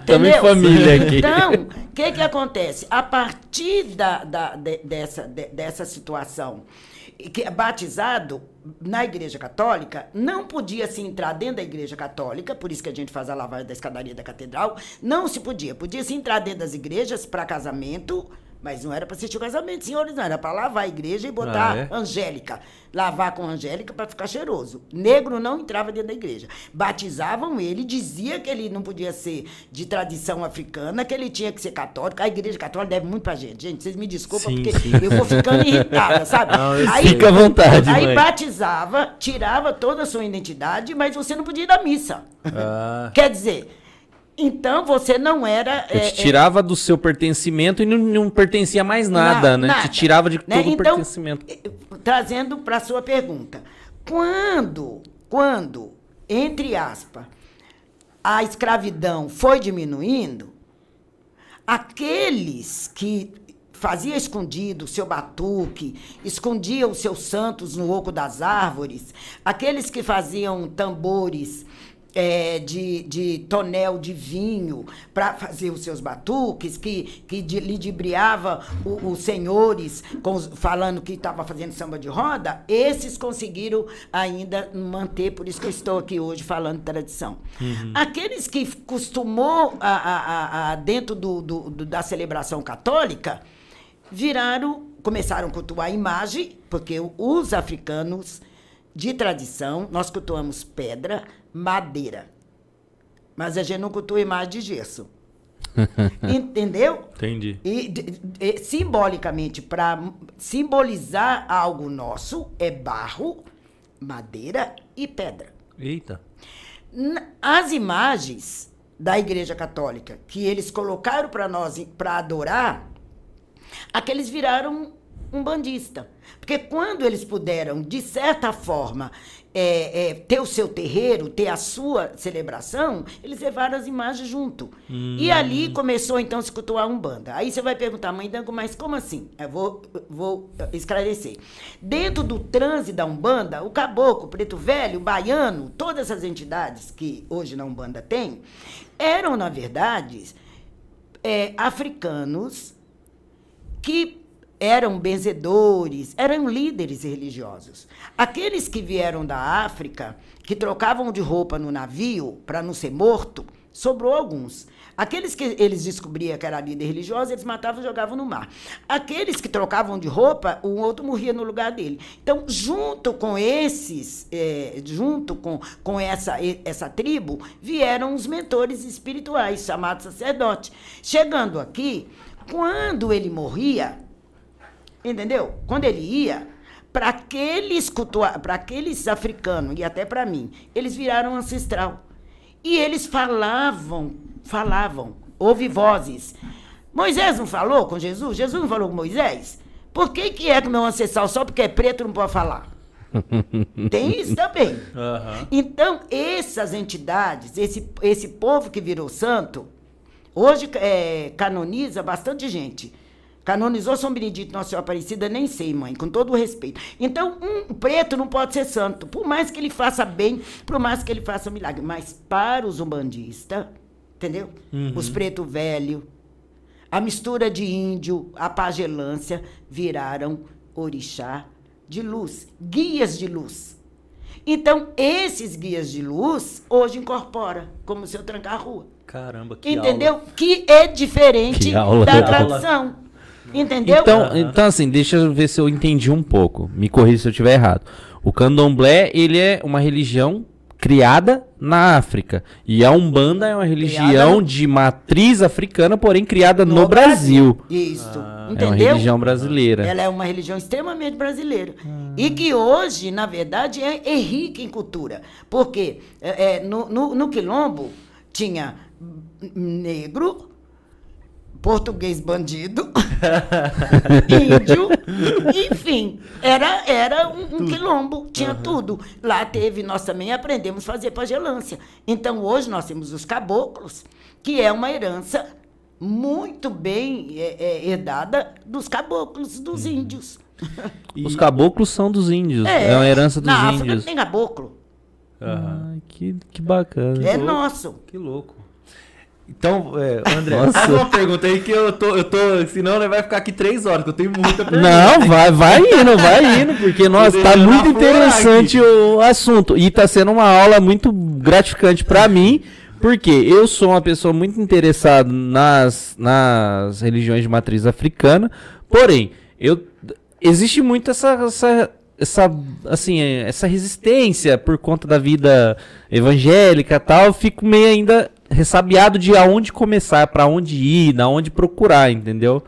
também família aqui. Então, o que que acontece? A partir da, da- de- dessa, de- dessa situação, que é batizado na Igreja Católica, não podia se entrar dentro da Igreja Católica, por isso que a gente faz a lavagem da escadaria da catedral, não se podia. Podia se entrar dentro das igrejas para casamento, mas não era para assistir o casamento, senhores, não. Era para lavar a igreja e botar Ah, é? Angélica. Lavar com Angélica para ficar cheiroso. Negro não entrava dentro da igreja. Batizavam ele, dizia que ele não podia ser de tradição africana, que ele tinha que ser católico. A igreja católica deve muito pra gente. Gente, vocês me desculpem, Sim, porque sim. eu vou ficando irritada, sabe? Não, aí, Fica à vontade, Aí mãe. batizava, tirava toda a sua identidade, mas você não podia ir da missa. Ah, Quer dizer, então você não era. Eu é, te tirava do seu pertencimento e não, não pertencia mais nada, Na- né? Te tirava de né? todo o Então, pertencimento. eh, Trazendo para sua pergunta. Quando, quando, entre aspas, a escravidão foi diminuindo, aqueles que fazia escondido o seu batuque, escondia os seus santos no oco das árvores, aqueles que faziam tambores eh, de, de tonel de vinho para fazer os seus batuques, que, que de, lidibriava o- os senhores com falando que estava fazendo samba de roda, esses conseguiram ainda manter, por isso que eu estou aqui hoje falando tradição. Aqueles que costumou a, a- a- a- dentro do- do- do- da celebração católica, viraram, começaram a cultuar a imagem, porque os africanos de tradição, nós cultuamos pedra, madeira. Mas a gente não cultua imagem de gesso. Entendeu? entendi. E, de- de- simbolicamente, para simbolizar algo nosso, é barro, madeira e pedra. Eita. As imagens da Igreja Católica que eles colocaram para nós para adorar, aqueles viraram um bandista. Porque quando eles puderam, de certa forma, é, é, ter o seu terreiro, ter a sua celebração, eles levaram as imagens junto. Hum. E ali começou então a se cultuar a Umbanda. Aí você vai perguntar, mãe Dango, mas como assim? Eu vou, vou esclarecer. Dentro do transe da Umbanda, o caboclo, o preto velho, o baiano, todas essas entidades que hoje na Umbanda tem, eram, na verdade, é, africanos que eram benzedores, eram líderes religiosos. Aqueles que vieram da África, que trocavam de roupa no navio para não ser morto, sobrou alguns. Aqueles que eles descobriam que era líder religioso, eles matavam e jogavam no mar. Aqueles que trocavam de roupa, um outro morria no lugar dele. Então, junto com esses, é, junto com, com essa, essa tribo, vieram os mentores espirituais, chamados sacerdotes. Chegando aqui, quando ele morria, entendeu? Quando ele ia, para aqueles, para aqueles africanos e até para mim, eles viraram ancestral. E eles falavam, falavam, houve vozes. Moisés não falou com Jesus? Jesus não falou com Moisés? Por que, que é que meu ancestral, só porque é preto, não pode falar? Tem isso também. Uhum. Então, essas entidades, esse, esse povo que virou santo, hoje é, canoniza bastante gente. Canonizou São Benedito Nossa Senhora Aparecida, nem sei, mãe, com todo o respeito. Então, um preto não pode ser santo, por mais que ele faça bem, por mais que ele faça milagre. Mas para os umbandistas, entendeu? Uhum. Os preto velho, a mistura de índio, a pagelância, viraram orixá de luz, guias de luz. Então, esses guias de luz, hoje incorpora, como se eu trancar a rua. Caramba, que Entendeu? Aula. Que é diferente da tradição. Entendeu? Então, então, assim, deixa eu ver se eu entendi um pouco. Me corrija se eu estiver errado. O candomblé, ele é uma religião criada na África. E a Umbanda é uma religião criada... de matriz africana, porém criada no, no Brasil. Brasil. Isso. Ah. Entendeu? É uma religião brasileira. Ela é uma religião extremamente brasileira. Ah. E que hoje, na verdade, é, é rica em cultura. Porque é, é no, no, no Quilombo tinha negro, português bandido, índio, enfim, era, era um, um quilombo, tinha uhum. tudo. Lá teve, nós também aprendemos a fazer pagelância. Então hoje nós temos os caboclos, que é uma herança muito bem é, é, herdada dos caboclos, dos uhum. índios. E... Os caboclos são dos índios, é, é uma herança dos na índios. África tem caboclo. Uhum. Ah, que, que bacana. É nosso. Que louco. Então, é, André, faz uma pergunta aí que eu tô, eu tô, senão vai ficar aqui três horas, que eu tenho muita pergunta. Não, vai, vai indo, vai indo, porque nossa, tá muito interessante o assunto. E tá sendo uma aula muito gratificante para mim, porque eu sou uma pessoa muito interessada nas, nas religiões de matriz africana, porém, eu existe muito essa, essa essa assim essa resistência por conta da vida evangélica tal eu fico meio ainda ressabiado de aonde começar, para onde ir, na onde procurar, entendeu?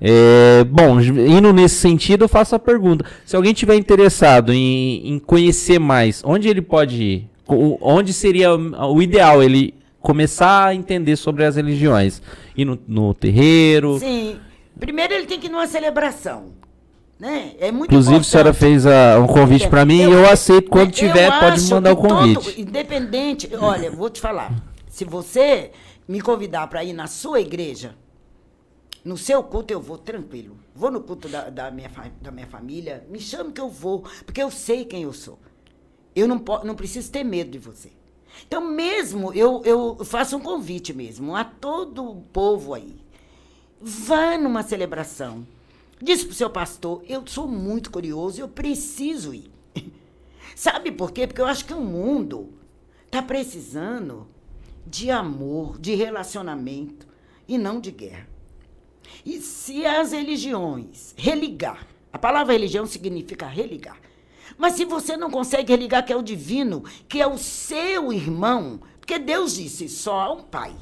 É, bom, indo nesse sentido, eu faço a pergunta: se alguém tiver interessado em, em conhecer mais, onde ele pode ir? Onde seria o ideal ele começar a entender sobre as religiões? Ir no, no terreiro? Sim. Primeiro ele tem que ir numa celebração. Né? É muito Inclusive, importante. a senhora fez uh, um convite para mim eu, e eu aceito quando tiver, pode mandar o convite. Todo, independente, olha, vou te falar. Se você me convidar para ir na sua igreja, no seu culto eu vou tranquilo. Vou no culto da, da, minha, da minha família, me chame que eu vou, porque eu sei quem eu sou. Eu não, não preciso ter medo de você. Então, mesmo, eu, eu faço um convite mesmo a todo o povo aí. Vá numa celebração. Diz para o seu pastor, eu sou muito curioso, eu preciso ir. Sabe por quê? Porque eu acho que o mundo está precisando de amor, de relacionamento e não de guerra. E se as religiões religar, a palavra religião significa religar. Mas se você não consegue religar que é o divino, que é o seu irmão, porque Deus disse só há um pai.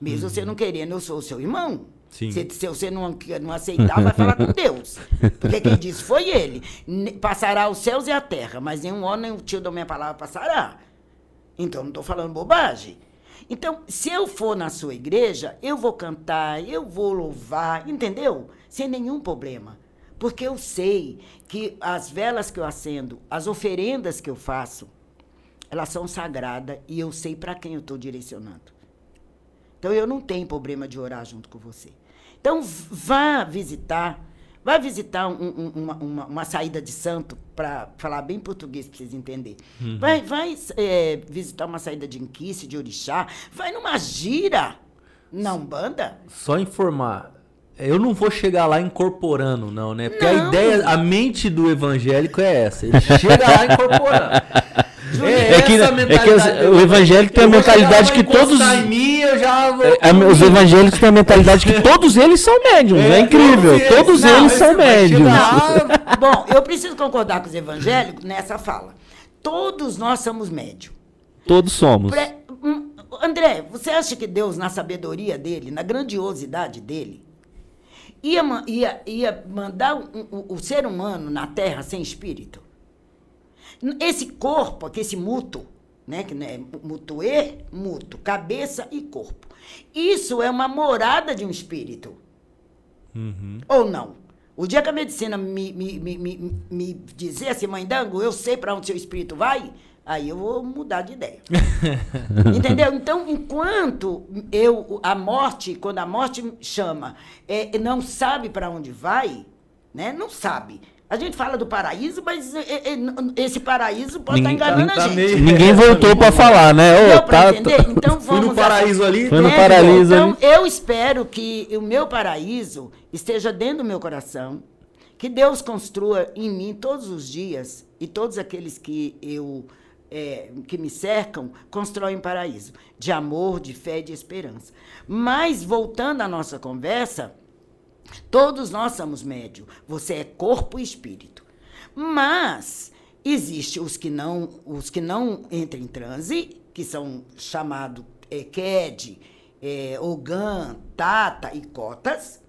Mesmo uhum. você não querendo, eu sou o seu irmão. Sim. Se, se você não, não aceitar, vai falar com Deus. Porque quem disse foi ele. Passará os céus e a terra, mas nenhum homem, nem o tio da minha palavra passará. Então, não estou falando bobagem. Então, se eu for na sua igreja, eu vou cantar, eu vou louvar, entendeu? Sem nenhum problema. Porque eu sei que as velas que eu acendo, as oferendas que eu faço, elas são sagradas e eu sei para quem eu estou direcionando. Então eu não tenho problema de orar junto com você. Então vá visitar, vá visitar um, um, uma, uma, uma, saída de santo, para falar bem português para vocês entenderem. Uhum. Vai, vai é, visitar uma saída de inquice, de orixá, vai numa gira na Umbanda. Só informar, eu não vou chegar lá incorporando, não, né? Porque não. a ideia, a mente do evangélico é essa. Ele chega lá incorporando. É, é, que, é que os, o evangélico tem a mentalidade que todos. Mim, é, é, os evangélicos têm a mentalidade que todos eles são médiums. É, é incrível. Todos, todos não, eles são médiums. Bom, eu preciso concordar com os evangélicos nessa fala. Todos nós somos médiums. Todos somos. Pre... Hum, André, você acha que Deus, na sabedoria dele, na grandiosidade dele, ia, ia, ia mandar o, o, o ser humano na terra sem espírito? Esse corpo, aqui, esse muto, né, que é mutuê, muto, cabeça e corpo. Isso é uma morada de um espírito. Uhum. Ou não? O dia que a medicina me, me, me, me, me dizer assim, mãe Dango, eu sei para onde seu espírito vai, aí eu vou mudar de ideia. Entendeu? Então, enquanto eu, a morte, quando a morte chama, é, não sabe para onde vai, né? Não sabe. A gente fala do paraíso, mas esse paraíso pode estar tá enganando tá a gente. Ninguém voltou para falar, né? Deu tá, entender? Então vamos. Fui no paraíso ali. Foi no né? paraíso então, ali. eu espero que o meu paraíso esteja dentro do meu coração, que Deus construa em mim todos os dias e todos aqueles que eu é, que me cercam constroem paraíso de amor, de fé e de esperança. Mas voltando à nossa conversa, Todos nós somos médio. Você é corpo e espírito. Mas existe os que não, os que não entram em transe, que são chamados é, KED, é, Ogan, Tata e Cotas.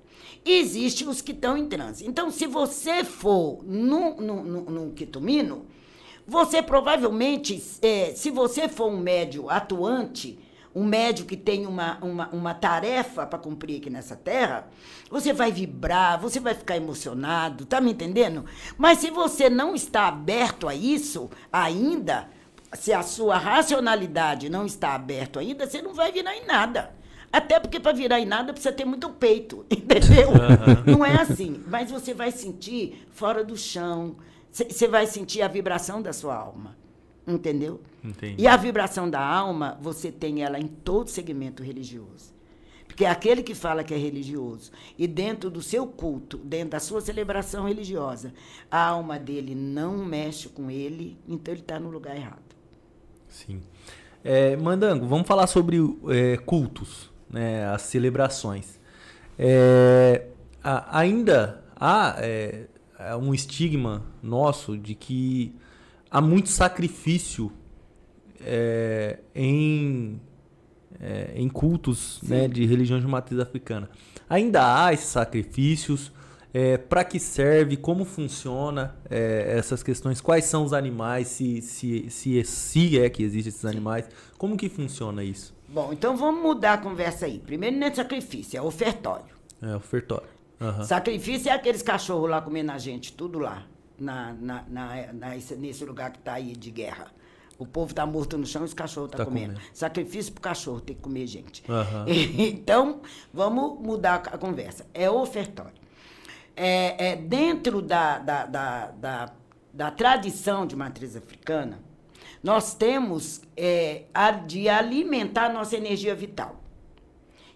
E existe os que estão em transe. Então, se você for no, no, no, no Quitumino, você provavelmente, é, se você for um médio atuante, um médico que tem uma, uma, uma tarefa para cumprir aqui nessa terra, você vai vibrar, você vai ficar emocionado, tá me entendendo? Mas se você não está aberto a isso ainda, se a sua racionalidade não está aberto ainda, você não vai virar em nada. Até porque para virar em nada precisa ter muito peito, entendeu? Uhum. Não é assim. Mas você vai sentir fora do chão, você vai sentir a vibração da sua alma. Entendeu? Entendi. E a vibração da alma, você tem ela em todo segmento religioso. Porque é aquele que fala que é religioso e dentro do seu culto, dentro da sua celebração religiosa, a alma dele não mexe com ele, então ele está no lugar errado. Sim. É, Mandango, vamos falar sobre é, cultos, né, as celebrações. É, a, ainda há é, um estigma nosso de que há muito sacrifício é, em, é, em cultos né, de religiões de matriz africana. Ainda há esses sacrifícios. É, para que serve, como funciona é, essas questões, quais são os animais, se, se, se, se é que existem esses animais, como que funciona isso? Bom, então vamos mudar a conversa aí. Primeiro não é sacrifício, é ofertório. É ofertório. Uhum. Sacrifício é aqueles cachorros lá comendo a gente, tudo lá na, na, na, na nesse lugar que está aí de guerra. O povo está morto no chão e os cachorros estão tá comendo. comendo. Sacrifício para o cachorro, tem que comer gente. Uhum. então, vamos mudar a conversa. É ofertório. É, é dentro da, da, da, da, da tradição de matriz africana, nós temos é, a de alimentar a nossa energia vital.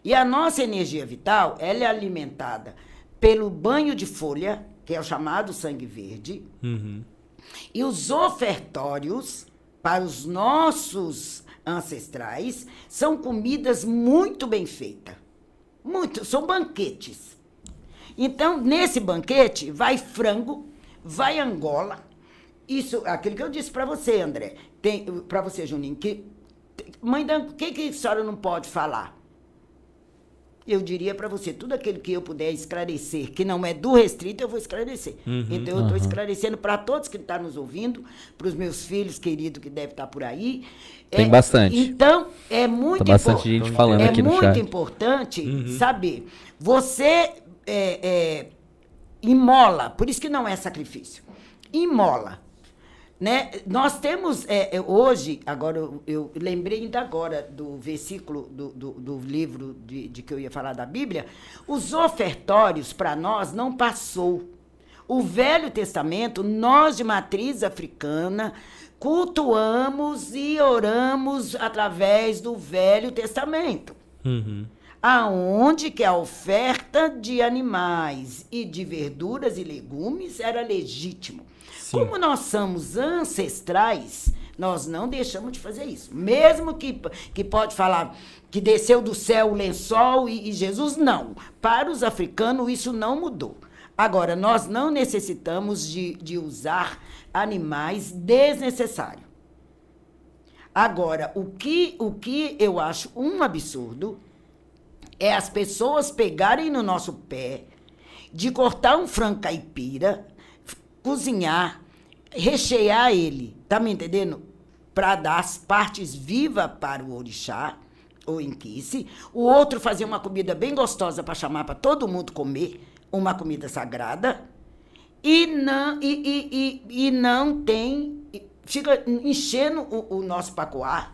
E a nossa energia vital, ela é alimentada pelo banho de folha, que é o chamado sangue verde. Uhum. E os ofertórios para os nossos ancestrais são comidas muito bem feitas. Muito, são banquetes. Então, nesse banquete vai frango, vai angola. Isso, aquilo que eu disse para você, André, para você, Juninho, que mãe, o que, que a senhora não pode falar? Eu diria para você, tudo aquilo que eu puder esclarecer, que não é do restrito, eu vou esclarecer. Uhum, então, eu estou uhum. esclarecendo para todos que estão tá nos ouvindo, para os meus filhos queridos que devem estar tá por aí. Tem é, bastante. Então, é muito, Tem bastante gente falando é aqui no muito importante uhum. saber. Você é, é, imola, por isso que não é sacrifício. Imola. Né? Nós temos é, é, hoje, agora eu, eu, lembrei ainda agora do versículo do, do, do livro de, de, que eu ia falar da Bíblia, os ofertórios para nós não passou. O Velho Testamento, nós de matriz africana, cultuamos e oramos através do Velho Testamento. Uhum. Aonde que a oferta de animais e de verduras e legumes era legítimo. Sim. Como nós somos ancestrais, nós não deixamos de fazer isso. Mesmo que, que pode falar que desceu do céu o lençol e, e Jesus, não. Para os africanos, isso não mudou. Agora, nós não necessitamos de, de usar animais desnecessários. Agora, o que, o que eu acho um absurdo é as pessoas pegarem no nosso pé de cortar um frango caipira cozinhar, rechear ele, tá me entendendo? Para dar as partes vivas para o orixá, ou inquice. O outro fazer uma comida bem gostosa para chamar para todo mundo comer, uma comida sagrada. E não, e, e, e, e não tem. Fica enchendo o, o nosso pacoar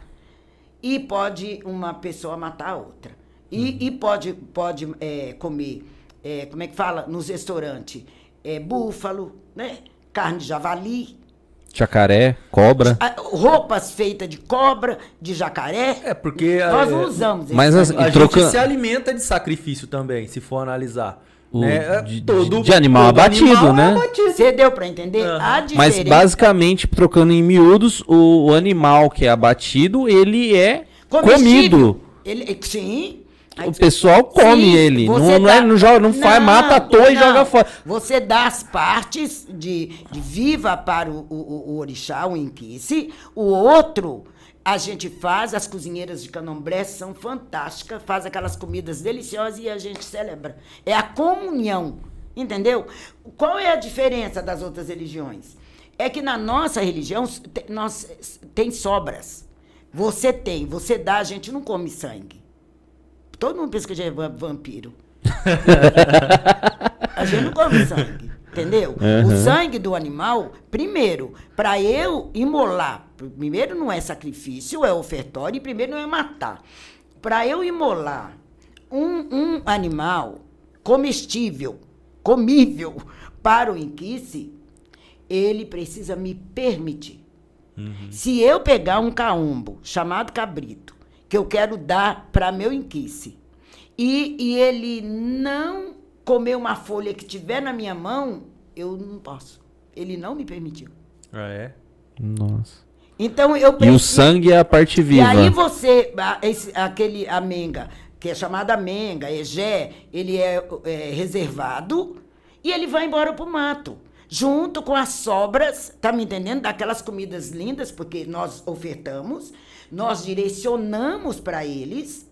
e pode uma pessoa matar a outra. E, uhum. e pode, pode é, comer, é, como é que fala? Nos restaurantes, é, búfalo, né? Carne de javali. Jacaré, cobra. Roupas feitas de cobra, de jacaré. É, porque. Nós não é, usamos isso. Mas assim, a troca... gente se alimenta de sacrifício também, se for analisar. O, né? de, todo, de, animal abatido, animal né? Você deu para entender? Uhum. A Mas basicamente, trocando em miúdos, o, o, animal que é abatido, ele é comido. Ele, sim, o pessoal come Sim, ele. Não, não, é, não, joga, não, não faz, mata à toa e joga fora. Você dá as partes de, de viva para o, o, o orixá, o inquice. O outro, a gente faz, as cozinheiras de candomblé são fantásticas, faz aquelas comidas deliciosas e a gente celebra. É a comunhão, entendeu? Qual é a diferença das outras religiões? É que na nossa religião nós, tem sobras. Você tem, você dá, a gente não come sangue. Todo mundo pensa que já é vampiro. a gente não come sangue, entendeu? Uhum. O sangue do animal, primeiro, para eu imolar, primeiro não é sacrifício, é ofertório, e primeiro não é matar. Para eu imolar um, um animal comestível, comível para o inquice, ele precisa me permitir. Uhum. Se eu pegar um caumbo chamado cabrito que eu quero dar para meu inquice. E, e ele não comer uma folha que tiver na minha mão, eu não posso. Ele não me permitiu. Ah, é? Nossa. Então eu preciso... E o sangue é a parte viva. E aí você, esse, aquele amenga, que é chamada amenga, egé, ele é, é reservado e ele vai embora pro mato junto com as sobras, tá me entendendo? Daquelas comidas lindas, porque nós ofertamos, nós direcionamos para eles.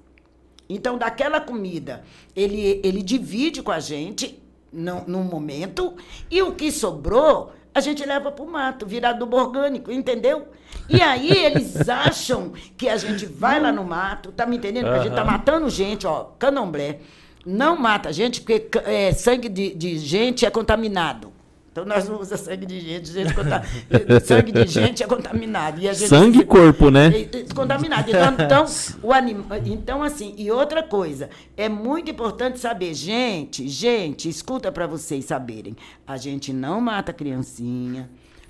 Então, daquela comida, ele, ele divide com a gente no, num momento, e o que sobrou, a gente leva para o mato, virado adubo orgânico, entendeu? E aí eles acham que a gente vai lá no mato, tá me entendendo? Que a gente tá matando gente, ó, candomblé. Não mata gente, porque é, sangue de, de gente é contaminado. Então nós não usamos sangue de gente, gente sangue de gente é contaminado. E sangue e corpo, né? Contaminado. Então, então, o anim... então, assim, e outra coisa, é muito importante saber, gente, gente, escuta para vocês saberem. A gente não mata criancinha,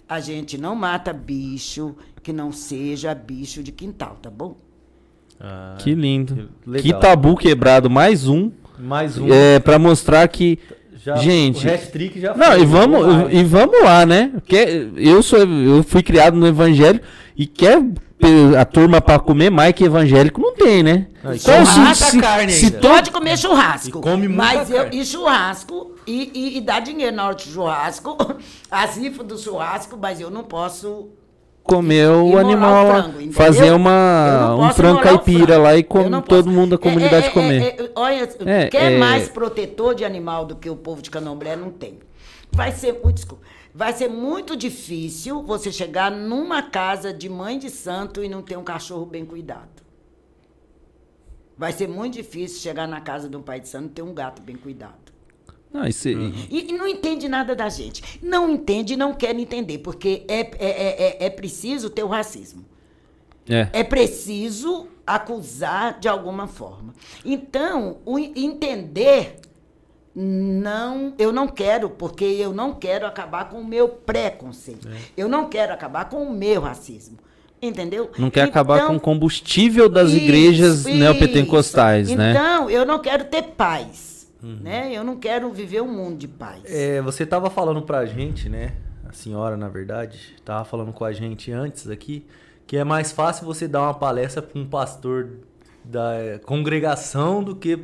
a gente não mata bicho que não seja bicho de quintal, tá bom? Ah, que lindo. Que, que tabu quebrado, mais um. Mais um. É, para mostrar que já, gente, o já Não, e vamos, e vamos lá, né? Porque eu sou eu fui criado no evangelho e quer a turma para comer mais que evangélico não tem, né? Não, então, se, se, carne se pode comer churrasco, e come mas eu e churrasco e, e, e dá dinheiro na hora de churrasco, as rifas do churrasco, mas eu não posso comer o animal, o frango, fazer uma, um frango caipira frango. lá e come todo mundo da comunidade é, é, comer. É, é olha, é, quer é. mais protetor de animal do que o povo de Candomblé? Não tem. Vai ser muito, desculpa, vai ser muito difícil você chegar numa casa de mãe de santo e não ter um cachorro bem cuidado. Vai ser muito difícil chegar na casa de um pai de santo e ter um gato bem cuidado. Não, isso, e, e não entende nada da gente. Não entende e não quer entender, porque é, é, é, é, é preciso ter o racismo. é. É preciso acusar de alguma forma. Então, o en- entender não, eu não quero, porque eu não quero acabar com o meu preconceito. Eu não quero acabar com o meu racismo. Entendeu? Não quer acabar Então, com o combustível das isso, igrejas isso. neopentecostais, né? Então, eu não quero ter paz. Né? Eu não quero viver um mundo de paz. É, você tava falando pra gente, né? A senhora, na verdade, tava falando com a gente antes aqui, que é mais fácil você dar uma palestra pra um pastor da congregação do que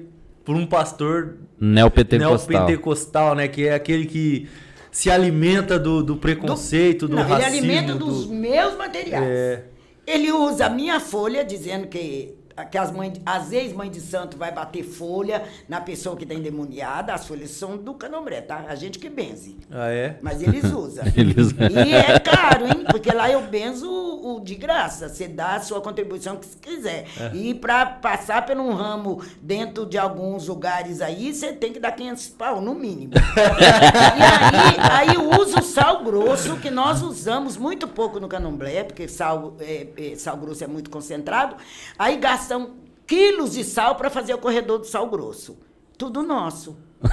pra um pastor Neopentecostal. neopentecostal, né? Que é aquele que se alimenta do, do preconceito, do, não, racismo. ele alimenta do- dos meus materiais. É. Ele usa a minha folha dizendo que, que as, mães, as ex-mães de santo vai bater folha na pessoa que está endemoniada. As folhas são do canombré, tá? A gente que benze. Ah, é? Mas eles usam. Eles- E é caro, hein? Porque lá eu benzo o de graça. Você dá a sua contribuição que você quiser. E para passar por um ramo dentro de alguns lugares aí, você tem que dar 500 pau, no mínimo. e aí, aí usa o sal grosso, que nós usamos muito pouco no candomblé, porque sal, é, é, sal grosso é muito concentrado. Aí gastam quilos de sal para fazer o corredor do sal grosso. Tudo nosso.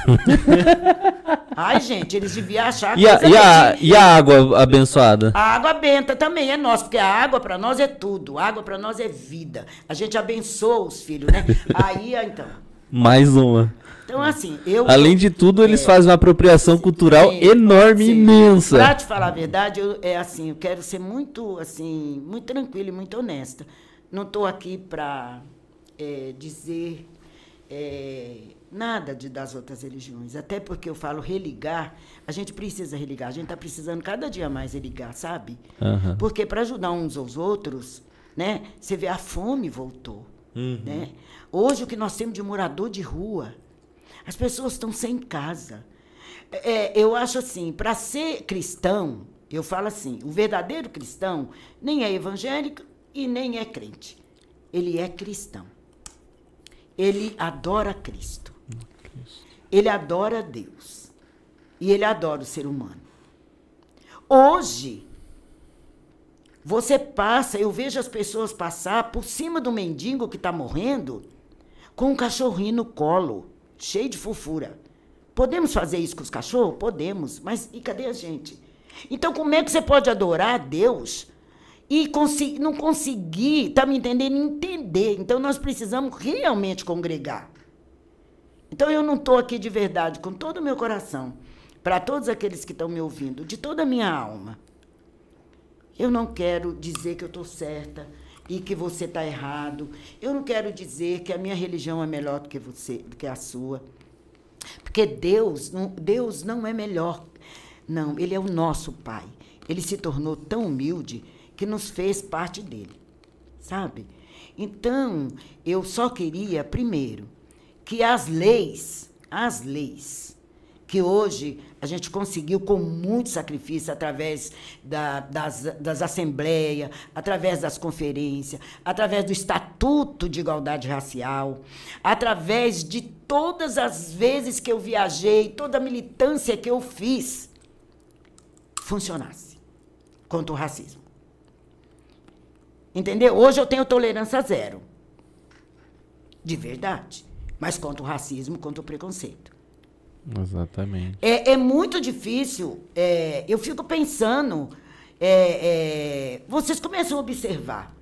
Ai, gente, eles deviam achar E a, e, a, e a água abençoada? a água benta também é nossa, porque a água para nós é tudo. A água para nós é vida. A gente abençoa os filhos, né? Aí, então. Mais uma. Então, assim, eu. Além de tudo, eles fazem uma apropriação cultural enorme, sim. imensa. Pra te falar a verdade, eu, é assim, eu quero ser muito, assim, muito tranquila e muito honesta. Não estou aqui para dizer é, nada de, das outras religiões. Até porque eu falo religar, a gente precisa religar. A gente está precisando cada dia mais religar, sabe? Aham. Porque para ajudar uns aos outros, né? Você vê a fome voltou, né? Hoje o que nós temos de morador de rua, as pessoas estão sem casa. É, eu acho assim, para ser cristão, eu falo assim, o verdadeiro cristão nem é evangélico e nem é crente. Ele é cristão. Ele adora Cristo. Ele adora Deus. E ele adora o ser humano. Hoje, você passa, eu vejo as pessoas passar por cima do mendigo que está morrendo com um cachorrinho no colo, cheio de fofura. Podemos fazer isso com os cachorros? Podemos, mas e cadê a gente? Então, como é que você pode adorar a Deus e consi não conseguir, tá me entendendo? Entender. Então, nós precisamos realmente congregar. Então, eu não estou aqui de verdade, com todo o meu coração, para todos aqueles que estão me ouvindo, de toda a minha alma. Eu não quero dizer que eu estou certa e que você está errado. Eu não quero dizer que a minha religião é melhor do que você, do que a sua. Porque Deus, Deus não é melhor. Não, ele é o nosso Pai. Ele se tornou tão humilde que nos fez parte dele. Sabe? Então, eu só queria, primeiro, que as leis, as leis, que hoje a gente conseguiu com muito sacrifício através da- das, das assembleias, através das conferências, através do Estatuto de Igualdade Racial, através de todas as vezes que eu viajei, toda a militância que eu fiz, funcionasse contra o racismo. Entendeu? Hoje eu tenho tolerância zero. De verdade. Mas contra o racismo, contra o preconceito. Exatamente. É, é muito difícil. é, eu fico pensando. é, é, vocês começam a observar.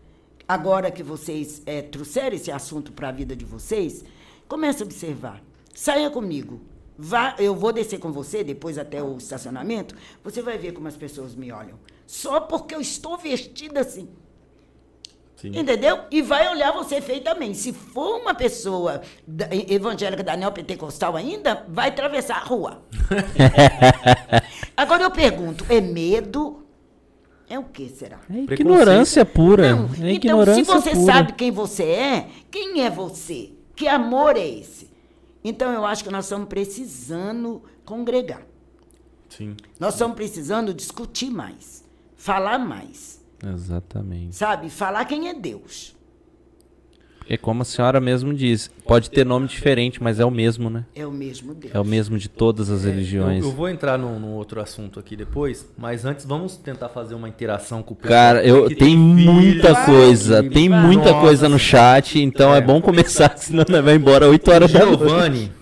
Agora que vocês é, trouxeram esse assunto para a vida de vocês, comece a observar. Saia comigo. Vá, eu vou descer com você depois até o estacionamento. Você vai ver como as pessoas me olham. Só porque eu estou vestida assim. Sim. Entendeu? E vai olhar você feio também. Se for uma pessoa da- evangélica da neopentecostal ainda, vai atravessar a rua. Agora eu pergunto, é medo? É o que será? É ignorância pura. Não, É então, ignorância se você pura. sabe quem você é, quem é você? Que amor é esse? Então eu acho que nós estamos precisando congregar. Sim. Nós estamos precisando discutir mais, falar mais. Exatamente. Sabe? Falar quem é Deus. É como a senhora mesmo diz, pode ter nome diferente, mas é o mesmo, né? É o mesmo Deus. É o mesmo de todas as religiões. Eu, eu vou entrar num, num outro assunto aqui depois, mas antes vamos tentar fazer uma interação com o pessoal. Cara, eu que tem muita vai, coisa, que- tem muita Nossa, coisa no chat, então é, É. bom começar, senão vai embora 8 O horas da noite. Giovanni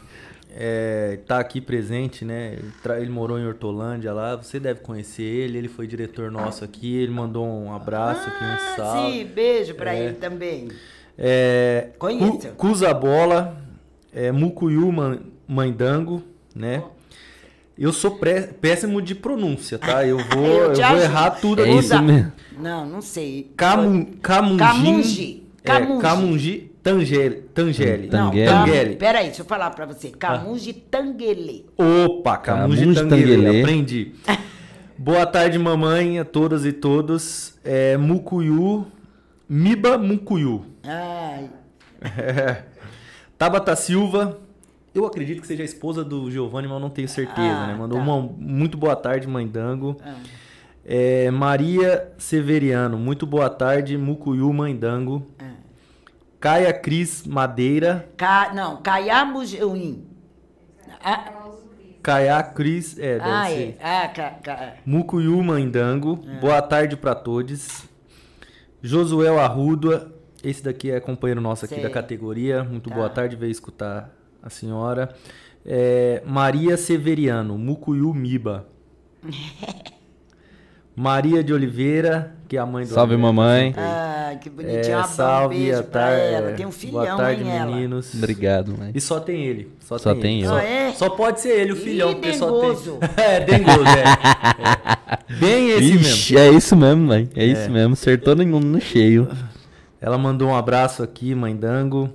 é, tá aqui presente, né? Ele, morou em Hortolândia lá. Você deve conhecer ele. Ele foi diretor nosso aqui. Ele mandou um abraço aqui, um Ah, salve. sim, beijo pra É. ele também. É, Conheço. Cu- Cusa Bola, é, Mucuyu Man- Mandango, né? Eu sou pré- péssimo de pronúncia, tá? Eu vou, Eu eu vou errar tudo É aqui. isso mesmo. Não, não sei. Camu, Camungi. Camungi. É, Camungi. Camungi Tangele. Tangele. Não, Tanguele. Tanguele. Peraí, deixa eu falar pra você. Camungi Tanguele. Opa, Camungi Camungi Tanguele. Tanguele. Aprendi. Boa tarde, mamãe, a todas e todos. É, Mucuyu. Miba Mucuyu. Ai, Tabata Silva. Eu acredito que seja a esposa do Giovanni, mas eu não tenho certeza, Ah, né? Mandou tá. uma muito boa tarde, mãe Dango. ah. É, Maria Severiano, muito boa tarde, Mucuyu Mãe Dango. Ah. Caia Cris Madeira. Ca... Não, Caiamujuim. Ah, Caia Cris, é, deve ah, ser. é. Ah, ca, ca... Mucuyu Mandango, É. boa tarde pra todos. Josuel Arruda, esse daqui é companheiro nosso aqui Sei. da categoria. Muito Tá. boa tarde, veio escutar a senhora. É, Maria Severiano, Mucuyu Miba. Maria de Oliveira, que é a mãe do Salve, André, mamãe. Ah, que É, bonitinho. Um salve, beijo a pra ela. Tem um filhão, Boa tarde, hein, ela. meninos. Obrigado, mãe. E só tem ele. Só, Só tem, tem ele. eu. Só, é? só pode ser ele, o Ih, filhão, porque só dengoso. tem. É, dengoso, é. É. Bem esse mesmo. Ixi, é isso mesmo, mãe. É, isso mesmo. Acertou no, no cheio. Ela mandou um abraço aqui, Mãe Dango.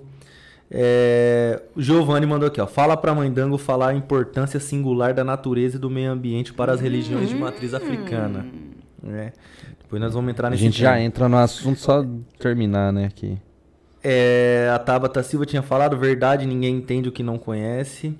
É, o Giovanni mandou aqui, ó. Fala pra Mãe Dango falar a importância singular da natureza e do meio ambiente para as religiões de matriz africana. É. Depois nós vamos entrar A nesse gente já tema. entra no assunto só terminar, né, aqui. É, a Tabata Silva tinha falado, verdade, ninguém entende o que não conhece.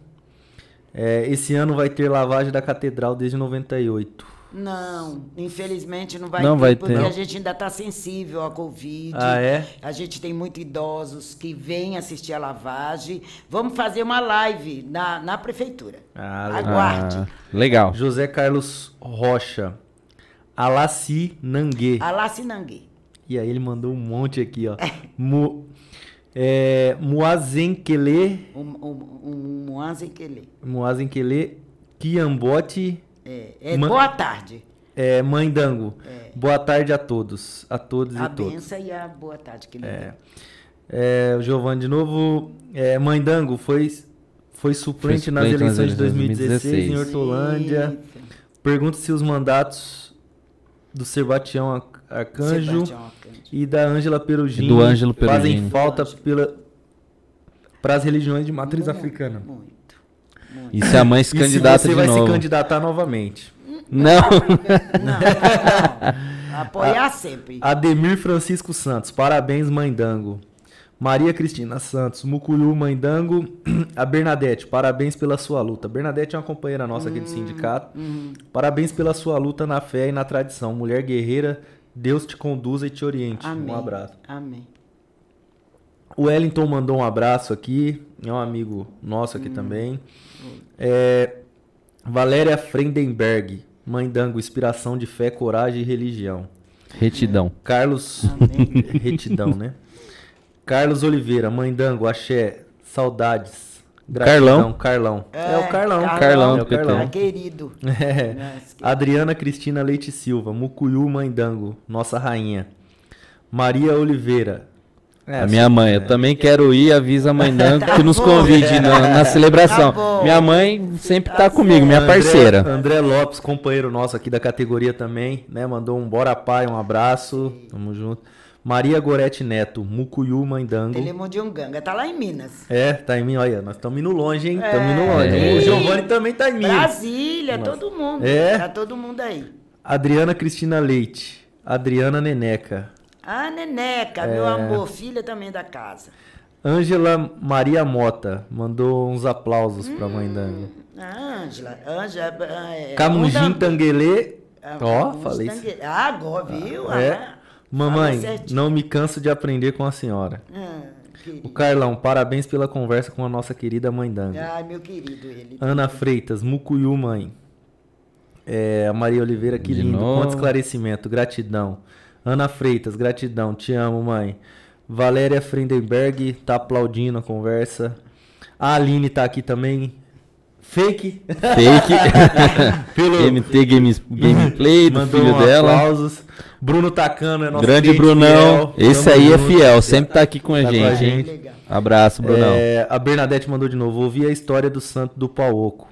É, esse ano vai ter lavagem da catedral desde 98. Não, infelizmente não vai Não ter, vai porque ter. a gente ainda está sensível à Covid. Ah, é? A gente tem muitos idosos que vêm assistir a lavagem. Vamos fazer uma live na, na prefeitura. Ah, legal. Aguarde. Ah, legal. José Carlos Rocha. Alassi Nangue. Alacinangue. E aí ele mandou um monte aqui, ó. Mu, é, Muazenkele, Um, um, um Moazequele. Muazenkele, Kiambote, É, é boa tarde. é, Mãe Dango. Boa tarde a todos, a todos A e todos. benção e a boa tarde que ele. É, o Giovanni de novo. É, Mãe Dango foi, foi suplente Foi nas eleições de eleições de 2016 em 2016. Hortolândia. Pergunta se os mandatos do Sebastião Ar- Arcanjo Sebastião Arcanjo. e da Ângela Perugini Do Ângelo fazem Perugini. falta pela, para as religiões de matriz Muito, africana. Muito. muito. E se a mãe se E candidata se você de vai novo? se candidatar novamente. Não. Não, não. Apoiar sempre. Ademir Francisco Santos, parabéns, Mãe Dango. Maria Cristina Santos, Mucuyu, Mãe Dango. A Bernadette, parabéns pela sua luta. Bernadette é uma companheira nossa Hum, aqui do sindicato. Parabéns pela sua luta na fé e na tradição. Mulher guerreira, Deus te conduza e te oriente. Amém. Um abraço. Amém. O Wellington mandou um abraço aqui, é um amigo nosso Hum. aqui também. É, Valéria Frendenberg, Mãe Dango, inspiração de fé, coragem e religião. Retidão. Carlos, retidão, né? Carlos Oliveira, Mãe Dango, axé, saudades. Carlão. Carlão. É, o Carlão. Carlão, é o. Carlão. Ah, querido. É. Nossa, que- Adriana Cristina Leite Silva, Mucuyu Mãe Dango, nossa rainha. Maria Oliveira. É, a minha mãe, eu também quero ir, avisa a mãe Dango que nos convide na, na celebração. Tá minha mãe sempre tá Tá comigo, minha André- parceira. André Lopes, companheiro nosso aqui da categoria também, né? Mandou um bora pai, um abraço. Tamo junto. Maria Gorete Neto, Mucuyu Mãe Dango. Telemundinganga. Tá lá em Minas. É, tá em mim, olha, nós estamos indo longe, hein? Estamos indo longe. É. O Giovanni também tá em mim. Brasília, todo mundo. É? Tá todo mundo aí. Adriana Cristina Leite, Adriana Neneca, Ah, Neneca, É. meu amor, filha também da casa. Ângela Maria Mota, mandou uns aplausos pra mãe Dango. A Ângela, Ângela. ah, é, Camugim Munda- Tanguelê, Ah, ó, falei isso. Ah, agora, viu? É. Ah, Mamãe, não me canso de aprender com a senhora. Ah, O Carlão, parabéns pela conversa com a nossa querida mãe Dango. Ai, meu querido, ele. Ana Freitas, Mucuyu, mãe. É, a Maria Oliveira, que De lindo. novo. Quanto esclarecimento, gratidão. Ana Freitas, gratidão, te amo, mãe. Valéria Frendenberg tá aplaudindo a conversa. A Aline tá aqui também. Fake. Fake. Pelo- MT Games, Gameplay do Mandou filho um dela. aplausos. Bruno Tacano é nosso Grande Brunão. fiel. Esse Tamo aí é fiel, sempre tá aqui com a Tá com a gente, hein? gente. Abraço, Brunão. É, a Bernadette mandou de novo. Ouvi a história do santo do Pauoco.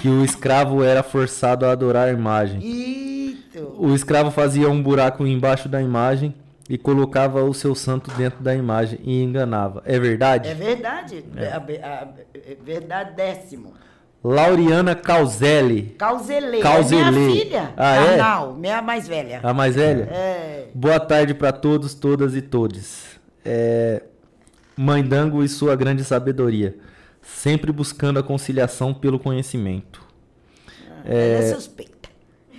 Que o escravo era forçado a adorar a imagem. O escravo fazia um buraco embaixo da imagem e colocava o seu santo dentro da imagem e enganava. É verdade? É verdade. A, a- é verdade décimo. Lauriana Causelli. Causelê. É minha filha. Ah, é? Carnal, minha mais velha. a mais velha? É. Boa tarde para todos, todas e todes. É, Mãe Dango e sua grande sabedoria, sempre buscando a conciliação pelo conhecimento. Ela é suspeita.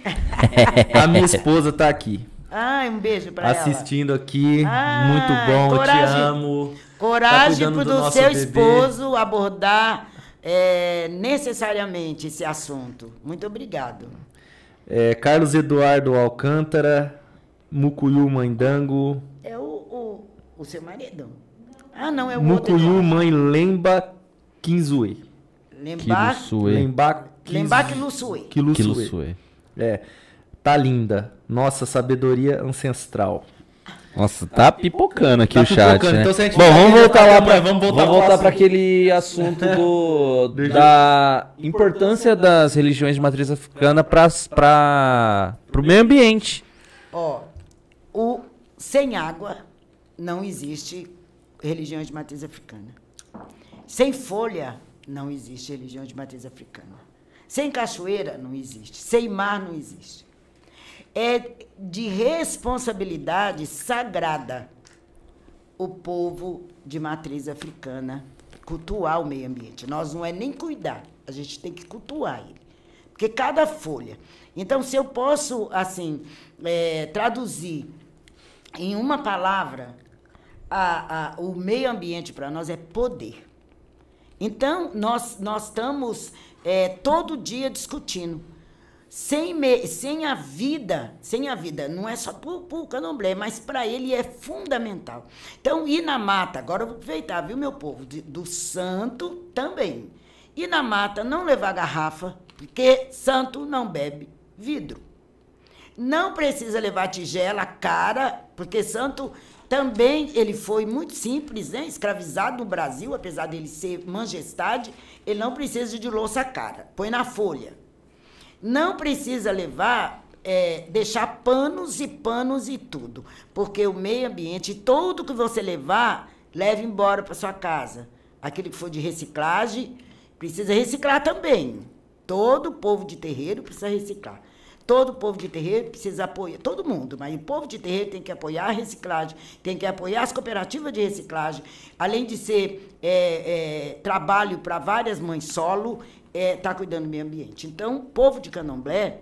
A minha esposa tá aqui, Ai, um beijo pra ela. assistindo aqui. Ai, Muito bom, eu te coragem. amo. Tá Coragem pro do do seu bebê. esposo abordar é, necessariamente esse assunto. Muito obrigado. É, Carlos Eduardo Alcântara, Mucuyu Mãe Dango, É o, o, o seu marido? Ah, não, é o outro. Mucuyu irmão. Mãe Lemba Kinzue. Lembar, Kilusue. Lemba. Kilusue. Kilusue. É. Tá linda. Nossa sabedoria ancestral. Nossa, tá pipocando aqui Tá o chat, pipocando. né? Então, se a gente Bom, vamos voltar lá tá- pra, vamos voltar vamos voltar para aquele assunto do da importância das religiões de matriz africana para para o meio ambiente. Ó, o sem água não existe religião de matriz africana. Sem folha não existe religião de matriz africana. Sem cachoeira não existe. Sem mar não existe. É de responsabilidade sagrada o povo de matriz africana cultuar o meio ambiente. Nós não é nem cuidar, a gente tem que cultuar ele. Porque cada folha. Então, se eu posso, assim, eh, traduzir em uma palavra, a- a- o meio ambiente para nós é poder. Então, nós, nós estamos eh, todo dia discutindo. Sem, me- sem a vida, sem a vida, não é só para o candomblé, mas para ele é fundamental. Então, ir na mata, agora eu vou aproveitar, viu, meu povo? De- do santo também. Ir na mata, não levar garrafa, porque santo não bebe vidro. Não precisa levar tigela cara, porque santo também ele foi muito simples, né? Escravizado no Brasil, apesar dele ser majestade, ele não precisa de louça cara. Põe na folha. Não precisa levar, é, deixar panos e panos e tudo, porque o meio ambiente, tudo que você levar, leve embora para sua casa. Aquilo que for de reciclagem, precisa reciclar também. Todo povo de terreiro precisa reciclar. Todo povo de terreiro precisa apoiar, todo mundo, mas o povo de terreiro tem que apoiar a reciclagem, tem que apoiar as cooperativas de reciclagem, além de ser é, é, trabalho para várias mães solo, está cuidando do meio ambiente. Então, o povo de candomblé,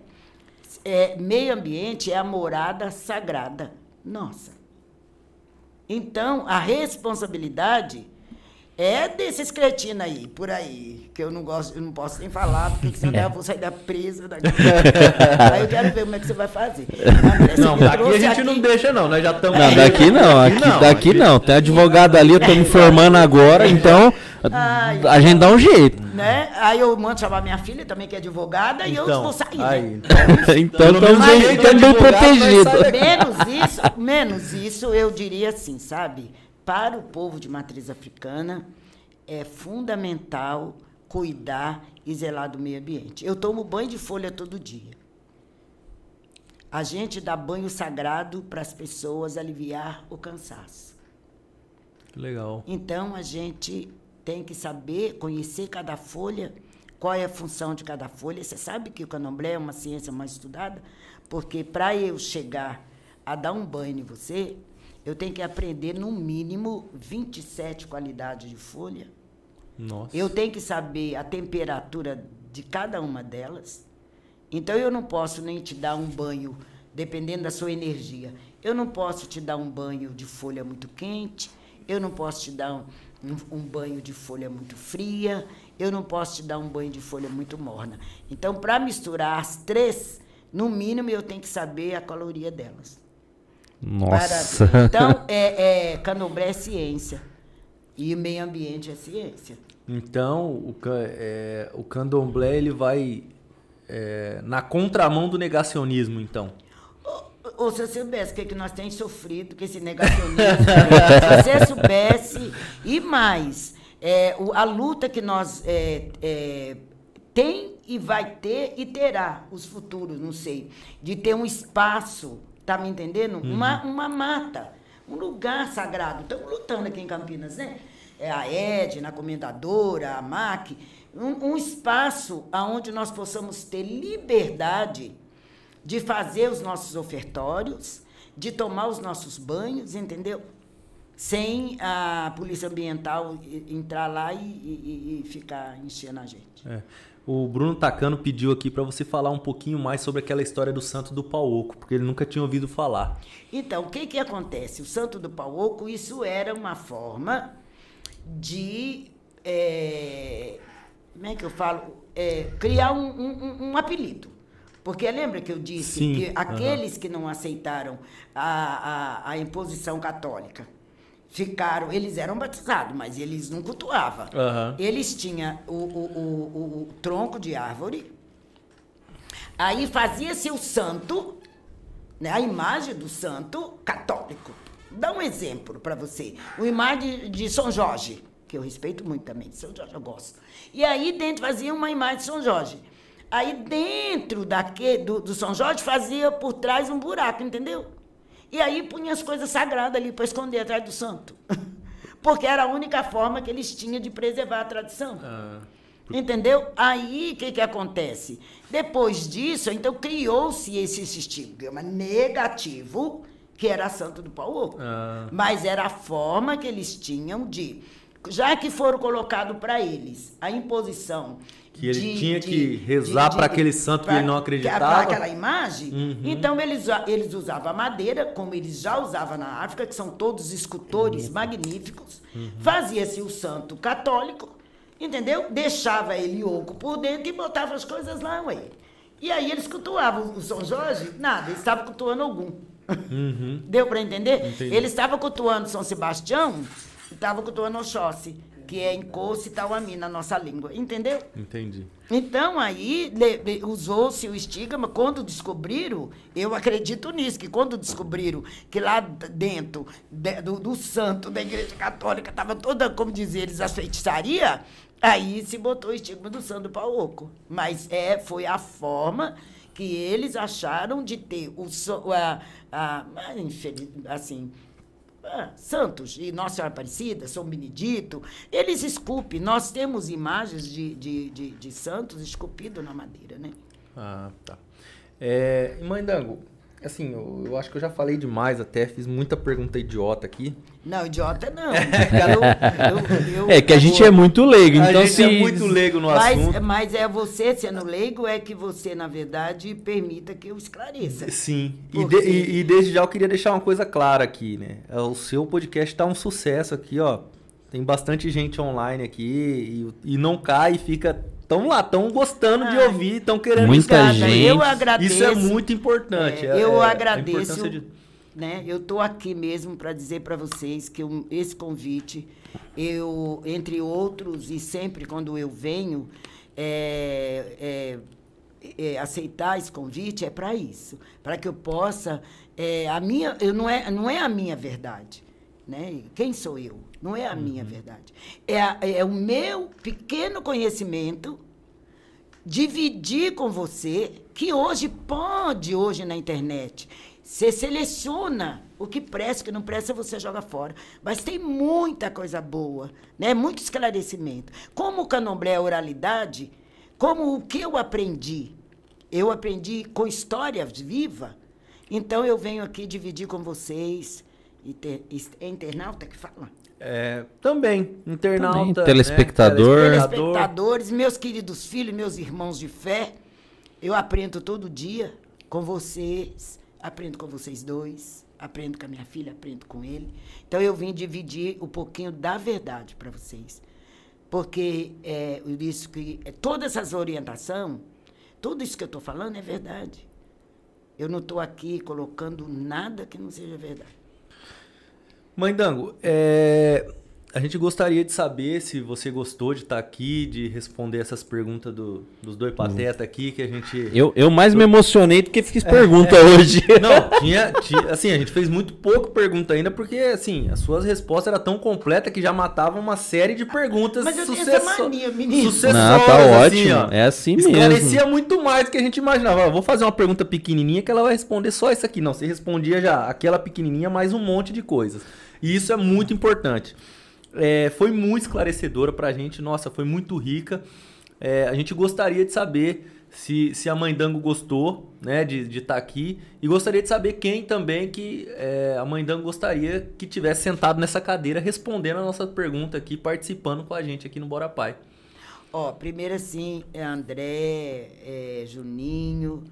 é, meio ambiente é a morada sagrada nossa. Então, a responsabilidade é desses cretinos aí, por aí, que eu não gosto, eu não posso nem falar, porque senão eu vou sair da presa daqui. aí eu quero ver como é que você vai fazer. Não, daqui a gente aqui- não deixa, não. Nós já estamos. Não, daqui não, aqui, daqui não. Tem advogado ali, eu tô me formando agora, então Ai. a gente dá um jeito. Né? Aí eu mando chamar minha filha também, que é advogada, e eu Então, vou sair. aí, né? Então Pelo estamos bem, tamo bem protegidos. Menos isso, menos isso, eu diria assim, sabe? Para o povo de matriz africana, é fundamental cuidar e zelar do meio ambiente. Eu tomo banho de folha todo dia. A gente dá banho sagrado para as pessoas aliviar o cansaço. Legal. Então a gente tem que saber, conhecer cada folha, qual é a função de cada folha. Você sabe que o candomblé é uma ciência mais estudada? Porque para eu chegar a dar um banho em você, eu tenho que aprender no mínimo 27 qualidades de folha. Nossa. Eu tenho que saber a temperatura de cada uma delas. Então eu não posso nem te dar um banho, dependendo da sua energia. Eu não posso te dar um banho de folha muito quente eu não posso te dar um, um, um banho de folha muito fria, eu não posso te dar um banho de folha muito morna. Então, para misturar as três, no mínimo eu tenho que saber a caloria delas. Nossa. Para- então, é, é, candomblé é ciência. E o meio ambiente é ciência. Então, o, é, o candomblé ele vai é, na contramão do negacionismo, então. Ô, se você soubesse o que, que nós temos sofrido com esse negacionismo, se você soubesse, e mais, é, o- a luta que nós é, é, tem e vai ter e terá os futuros, não sei, de ter um espaço, tá me entendendo? Uma, uma mata, um lugar sagrado. Estamos lutando aqui em Campinas, né? É a Edna, a Comendadora, a MAC, um, um espaço onde nós possamos ter liberdade de fazer os nossos ofertórios, de tomar os nossos banhos, entendeu? Sem a polícia ambiental entrar lá e, e- e ficar enchendo a gente. É. O Bruno Tacano pediu aqui para você falar um pouquinho mais sobre aquela história do Santo do Pauoco, porque ele nunca tinha ouvido falar. Então, o que que acontece? O Santo do Pauoco, isso era uma forma de, é, como é que eu falo? É, criar um- um- um apelido. Porque lembra que eu disse Sim, que aqueles que não aceitaram a, a, a imposição católica ficaram, eles eram batizados, mas eles não cultuavam. Eles tinham o, o, o, o- tronco de árvore, aí fazia-se o santo, né, a imagem do santo católico. Dá um exemplo para você. O imagem de, de São Jorge, que eu respeito muito também, São Jorge eu gosto. E aí dentro fazia uma imagem de São Jorge. Aí dentro daque, do, do São Jorge fazia por trás um buraco, entendeu? E aí punha as coisas sagradas ali para esconder atrás do santo. Porque era a única forma que eles tinham de preservar a tradição. Entendeu? Aí o que, que acontece? Depois disso, então criou-se esse estigma negativo, que era Santo do Paulo. Ah. Mas era a forma que eles tinham de. Já que foram colocados para eles a imposição. Que ele tinha que rezar pra aquele santo que ele não acreditava. Para aquela imagem. Uhum. Então eles, eles usavam a madeira, como eles já usavam na África, que são todos escultores magníficos. Uhum. Fazia-se o santo católico, entendeu? Deixava ele oco por dentro e botava as coisas lá, ué. E aí eles cultuavam o São Jorge? Nada, eles estavam cultuando algum. Deu para entender? Uhum. Entendi. Eles estavam cultuando São Sebastião estavam cultuando Oxóssi, que é Encosse e Tauami na nossa língua. Entendeu? Entendi. Então, aí usou-se o estigma. Quando descobriram, eu acredito nisso, que quando descobriram que lá dentro de- do, do santo da Igreja Católica estava toda, como dizer eles, a feitiçaria, aí se botou o estigma do santo pauoco. Mas é, foi a forma que eles acharam de ter o, a, a, a assim, ah, Santos e Nossa Senhora Aparecida, São Benedito, eles esculpem. Nós temos imagens de, de, de, de santos esculpidos na madeira, né? Ah, tá. É, mãe Dango, assim, eu, eu acho que eu já falei demais até, fiz muita pergunta idiota aqui. Não, idiota não. Eu- eu- eu- É que a gente é muito leigo, a então gente se... é muito leigo no assunto. mas, mas é você sendo leigo, é que você, na verdade, permita que eu esclareça. Sim, e, Porque- de- e- e desde já eu queria deixar uma coisa clara aqui, né? É, O seu podcast tá um sucesso aqui, ó. Tem bastante gente online aqui e, e não cai e fica tão lá, tão gostando de ouvir, tão querendo Muita gente. Eu agradeço. Isso é muito importante. É, é- eu é a agradeço. de- Né? Eu estou aqui mesmo para dizer para vocês que eu- esse convite, eu, entre outros, e sempre quando eu venho é, é, é, aceitar esse convite, é para isso. Para que eu possa. é, a minha, eu não, é, não é a minha verdade. Né? Quem sou eu? Não é a minha verdade. É, a- é o meu pequeno conhecimento dividir com você que hoje pode, hoje na internet, você seleciona o que presta, o que não presta, você joga fora. Mas tem muita coisa boa, né? muito esclarecimento. Como o candomblé é oralidade, como o que eu aprendi, eu aprendi com história viva, então eu venho aqui dividir com vocês. Inter- É internauta que fala? É, também, internauta. Também, né? telespectador. telespectadores, meus queridos filhos, meus irmãos de fé, eu aprendo todo dia com vocês, aprendo com vocês dois, aprendo com a minha filha, aprendo com ele. Então eu vim dividir um pouquinho da verdade para vocês. Porque é, eu disse que é, toda essa orientação, tudo isso que eu estou falando é verdade. Eu não estou aqui colocando nada que não seja verdade. Mãe Dango, é, a gente gostaria de saber se você gostou de estar aqui, de responder essas perguntas do, dos dois patetas aqui que a gente. Eu, eu mais me emocionei do que fiz pergunta é, hoje. Não, tinha, tinha, Assim, a gente fez muito pouco pergunta ainda, porque, assim, as suas respostas eram tão completas que já matavam uma série de perguntas Mas eu sucesso... essa mania, menino. Não, tá assim, ótimo. Ó, é assim mesmo. Esclarecia muito mais do que a gente imaginava. Vou fazer uma pergunta pequenininha que ela vai responder só isso aqui. Não, você respondia já aquela pequenininha mais um monte de coisas. E isso é muito importante. É, foi muito esclarecedora para a gente, nossa, foi muito rica. É, a gente gostaria de saber se, se a Mãe Dango gostou né, de estar tá aqui e gostaria de saber quem também que é, a Mãe Dango gostaria que tivesse sentado nessa cadeira respondendo a nossa pergunta aqui, participando com a gente aqui no Bora Pai. Ó, primeiro assim, é André, é Juninho,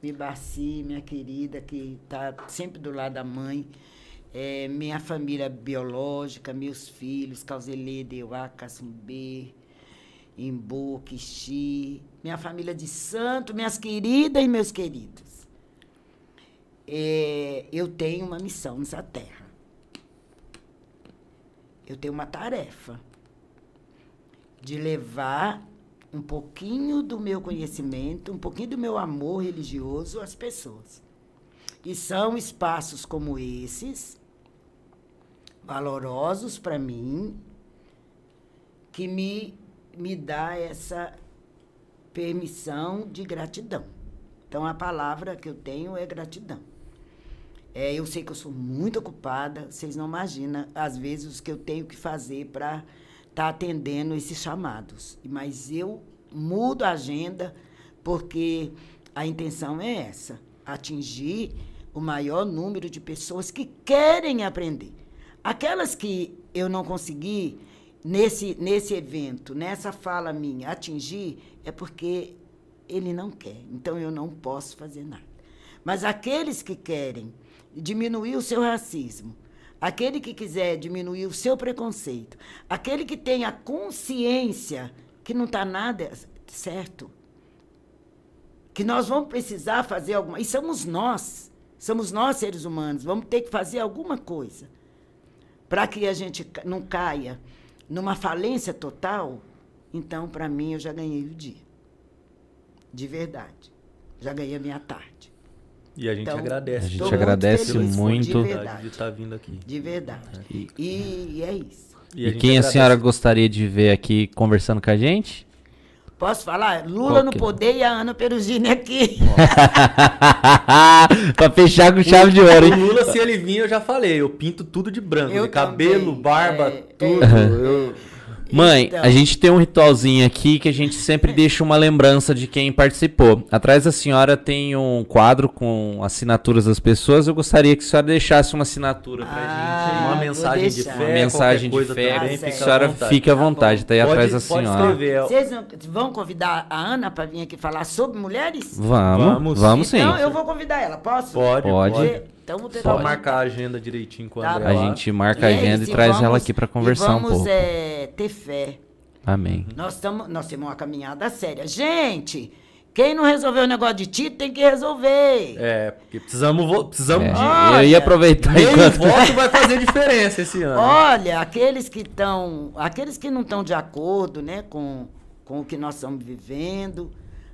Mibaci, minha querida, que está sempre do lado da mãe é, minha família biológica, meus filhos, Causelê, Deuá, Cassumbê, Imbu, Quixi, minha família de santo, minhas queridas e meus queridos. É, eu tenho uma missão nessa terra. Eu tenho uma tarefa de levar um pouquinho do meu conhecimento, um pouquinho do meu amor religioso às pessoas. E são espaços como esses valorosos para mim, que me, me dá essa permissão de gratidão. Então, a palavra que eu tenho é gratidão. É, eu sei que eu sou muito ocupada, vocês não imaginam, às vezes, o que eu tenho que fazer para estar tá atendendo esses chamados. Mas eu mudo a agenda porque a intenção é essa: atingir o maior número de pessoas que querem aprender. Aquelas que eu não consegui nesse, nesse evento, nessa fala minha, atingir, é porque ele não quer. Então eu não posso fazer nada. Mas aqueles que querem diminuir o seu racismo, aquele que quiser diminuir o seu preconceito, aquele que tem a consciência que não está nada certo, que nós vamos precisar fazer alguma. E somos nós, somos nós seres humanos, vamos ter que fazer alguma coisa para que a gente não caia numa falência total, então, para mim, eu já ganhei o dia. De verdade. Já ganhei a minha tarde. E a gente então, agradece. A gente agradece muito, muito de, de estar tá vindo aqui. De verdade. E, e, é isso. E, e quem agradece. a senhora gostaria de ver aqui conversando com a gente? Posso falar? Lula no poder e a Ana Perugini aqui. pra fechar com chave de ouro, hein? O Lula, se ele vir, eu já falei. Eu pinto tudo de branco. Eu de cabelo, também. barba, é, tudo. É. Eu, Mãe, então. a gente tem um ritualzinho aqui que a gente sempre deixa uma lembrança de quem participou. Atrás da senhora tem um quadro com assinaturas das pessoas. Eu gostaria que a senhora deixasse uma assinatura pra ah, gente. Uma mensagem de fé. Uma mensagem de fé. Também, que a senhora fique à vontade. Tá aí pode, atrás da senhora. Escrever. Vocês vão convidar a Ana para vir aqui falar sobre mulheres? Vamos, vamos, vamos sim. Então eu vou convidar ela. Posso? Pode. Pode. pode. Então Só marcar a agenda direitinho com a tá A gente marca a agenda e, e traz vamos, ela aqui para conversar um pouco. Vamos é, ter fé. Amém. Nós, tamo, nós temos uma caminhada séria. Gente, quem não resolveu o negócio de Tito tem que resolver. É, porque precisamos, precisamos é, de. Olha, eu ia aproveitar meio enquanto... voto vai fazer diferença esse ano. Olha, aqueles que estão. Aqueles que não estão de acordo né, com, com o que nós estamos vivendo,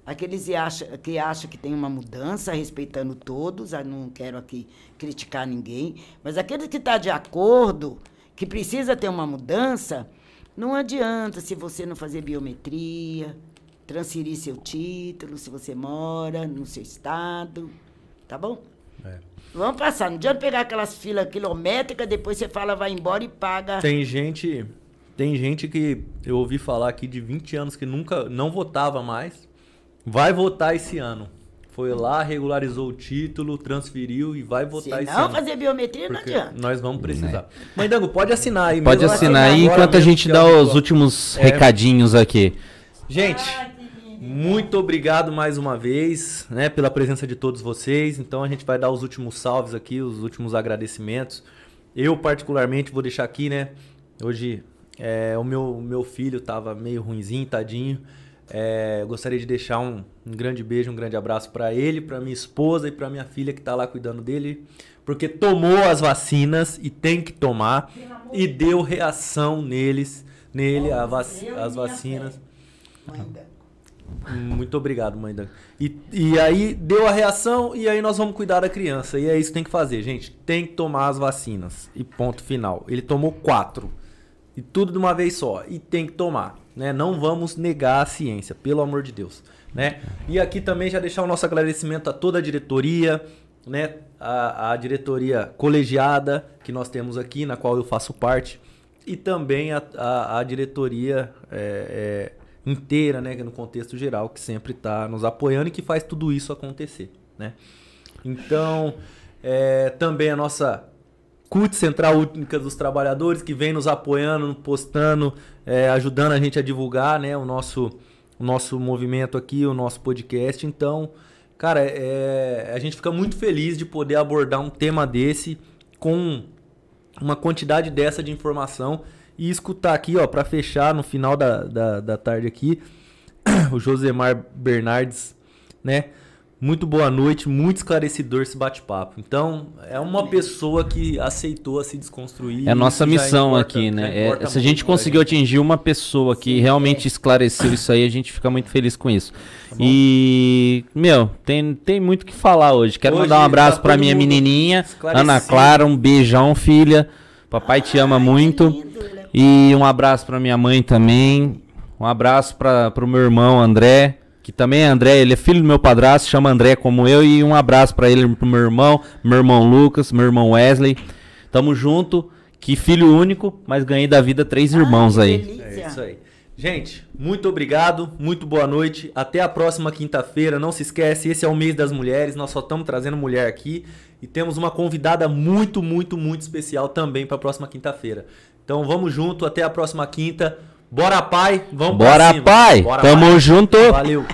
Aqueles que acham que, acha que tem uma mudança, respeitando todos, eu não quero aqui criticar ninguém, mas aqueles que estão tá de acordo, que precisa ter uma mudança, não adianta se você não fazer biometria, transferir seu título, se você mora no seu estado, tá bom? É. Vamos passar, não adianta pegar aquelas filas quilométricas, depois você fala, vai embora e paga. Tem gente, tem gente que eu ouvi falar aqui de 20 anos que nunca, não votava mais, Vai votar esse ano. Foi lá, regularizou o título, transferiu e vai votar Se esse não ano. fazer biometria, não adianta. Nós vamos precisar. É. Mãe Dango, pode assinar aí. Pode assinar aí enquanto a gente dá os últimos é. recadinhos aqui. Gente, Muito obrigado mais uma vez, né, pela presença de todos vocês. Então a gente vai dar os últimos salves aqui, os últimos agradecimentos. Eu particularmente vou deixar aqui, né? Hoje é, o meu, meu filho tava meio ruinzinho, tadinho. É, eu gostaria de deixar um, um, grande beijo, um grande abraço para ele, para minha esposa e para minha filha que está lá cuidando dele, porque tomou as vacinas e tem que tomar e deu reação neles, nele vac as vacinas. Muito obrigado, mãe. Da... E, e aí deu a reação e aí nós vamos cuidar da criança. E é isso que tem que fazer, gente. Tem que tomar as vacinas. E ponto final. Ele tomou quatro. E tudo de uma vez só. E tem que tomar. Né? Não vamos negar a ciência, pelo amor de Deus. Né? E aqui também já deixar o nosso agradecimento a toda a diretoria, né? a, a diretoria colegiada que nós temos aqui, na qual eu faço parte, e também a, a, a diretoria é, é, inteira, né? no contexto geral, que sempre está nos apoiando e que faz tudo isso acontecer. Né? Então, é, também a nossa CUT Central Única dos Trabalhadores, que vem nos apoiando, postando, é, ajudando a gente a divulgar né, o, nosso, o nosso movimento aqui, o nosso podcast. Então, cara, é, a gente fica muito feliz de poder abordar um tema desse com uma quantidade dessa de informação e escutar aqui, ó, para fechar no final da, da, da tarde aqui, o Josemar Bernardes, né? Muito boa noite, muito esclarecedor esse bate-papo. Então, é uma pessoa que aceitou a se desconstruir. É a nossa missão importa, aqui, né? É, se a gente conseguiu gente. atingir uma pessoa que Sim, realmente é. esclareceu isso aí, a gente fica muito feliz com isso. Tá e, meu, tem, tem muito o que falar hoje. Quero hoje mandar um abraço tá para minha menininha, Ana Clara, um beijão, filha. Papai te ama muito. E um abraço para minha mãe também. Um abraço para o meu irmão André que também é André, ele é filho do meu padrasto, chama André como eu, e um abraço para ele, pro meu irmão, meu irmão Lucas, meu irmão Wesley. Tamo junto, que filho único, mas ganhei da vida três irmãos aí. Delícia. É isso aí. Gente, muito obrigado, muito boa noite. Até a próxima quinta-feira. Não se esquece, esse é o mês das mulheres. Nós só estamos trazendo mulher aqui e temos uma convidada muito, muito, muito especial também para a próxima quinta-feira. Então vamos junto, até a próxima quinta. Bora, pai. Vamos Bora, pai. Bora, Tamo pai. junto. Valeu.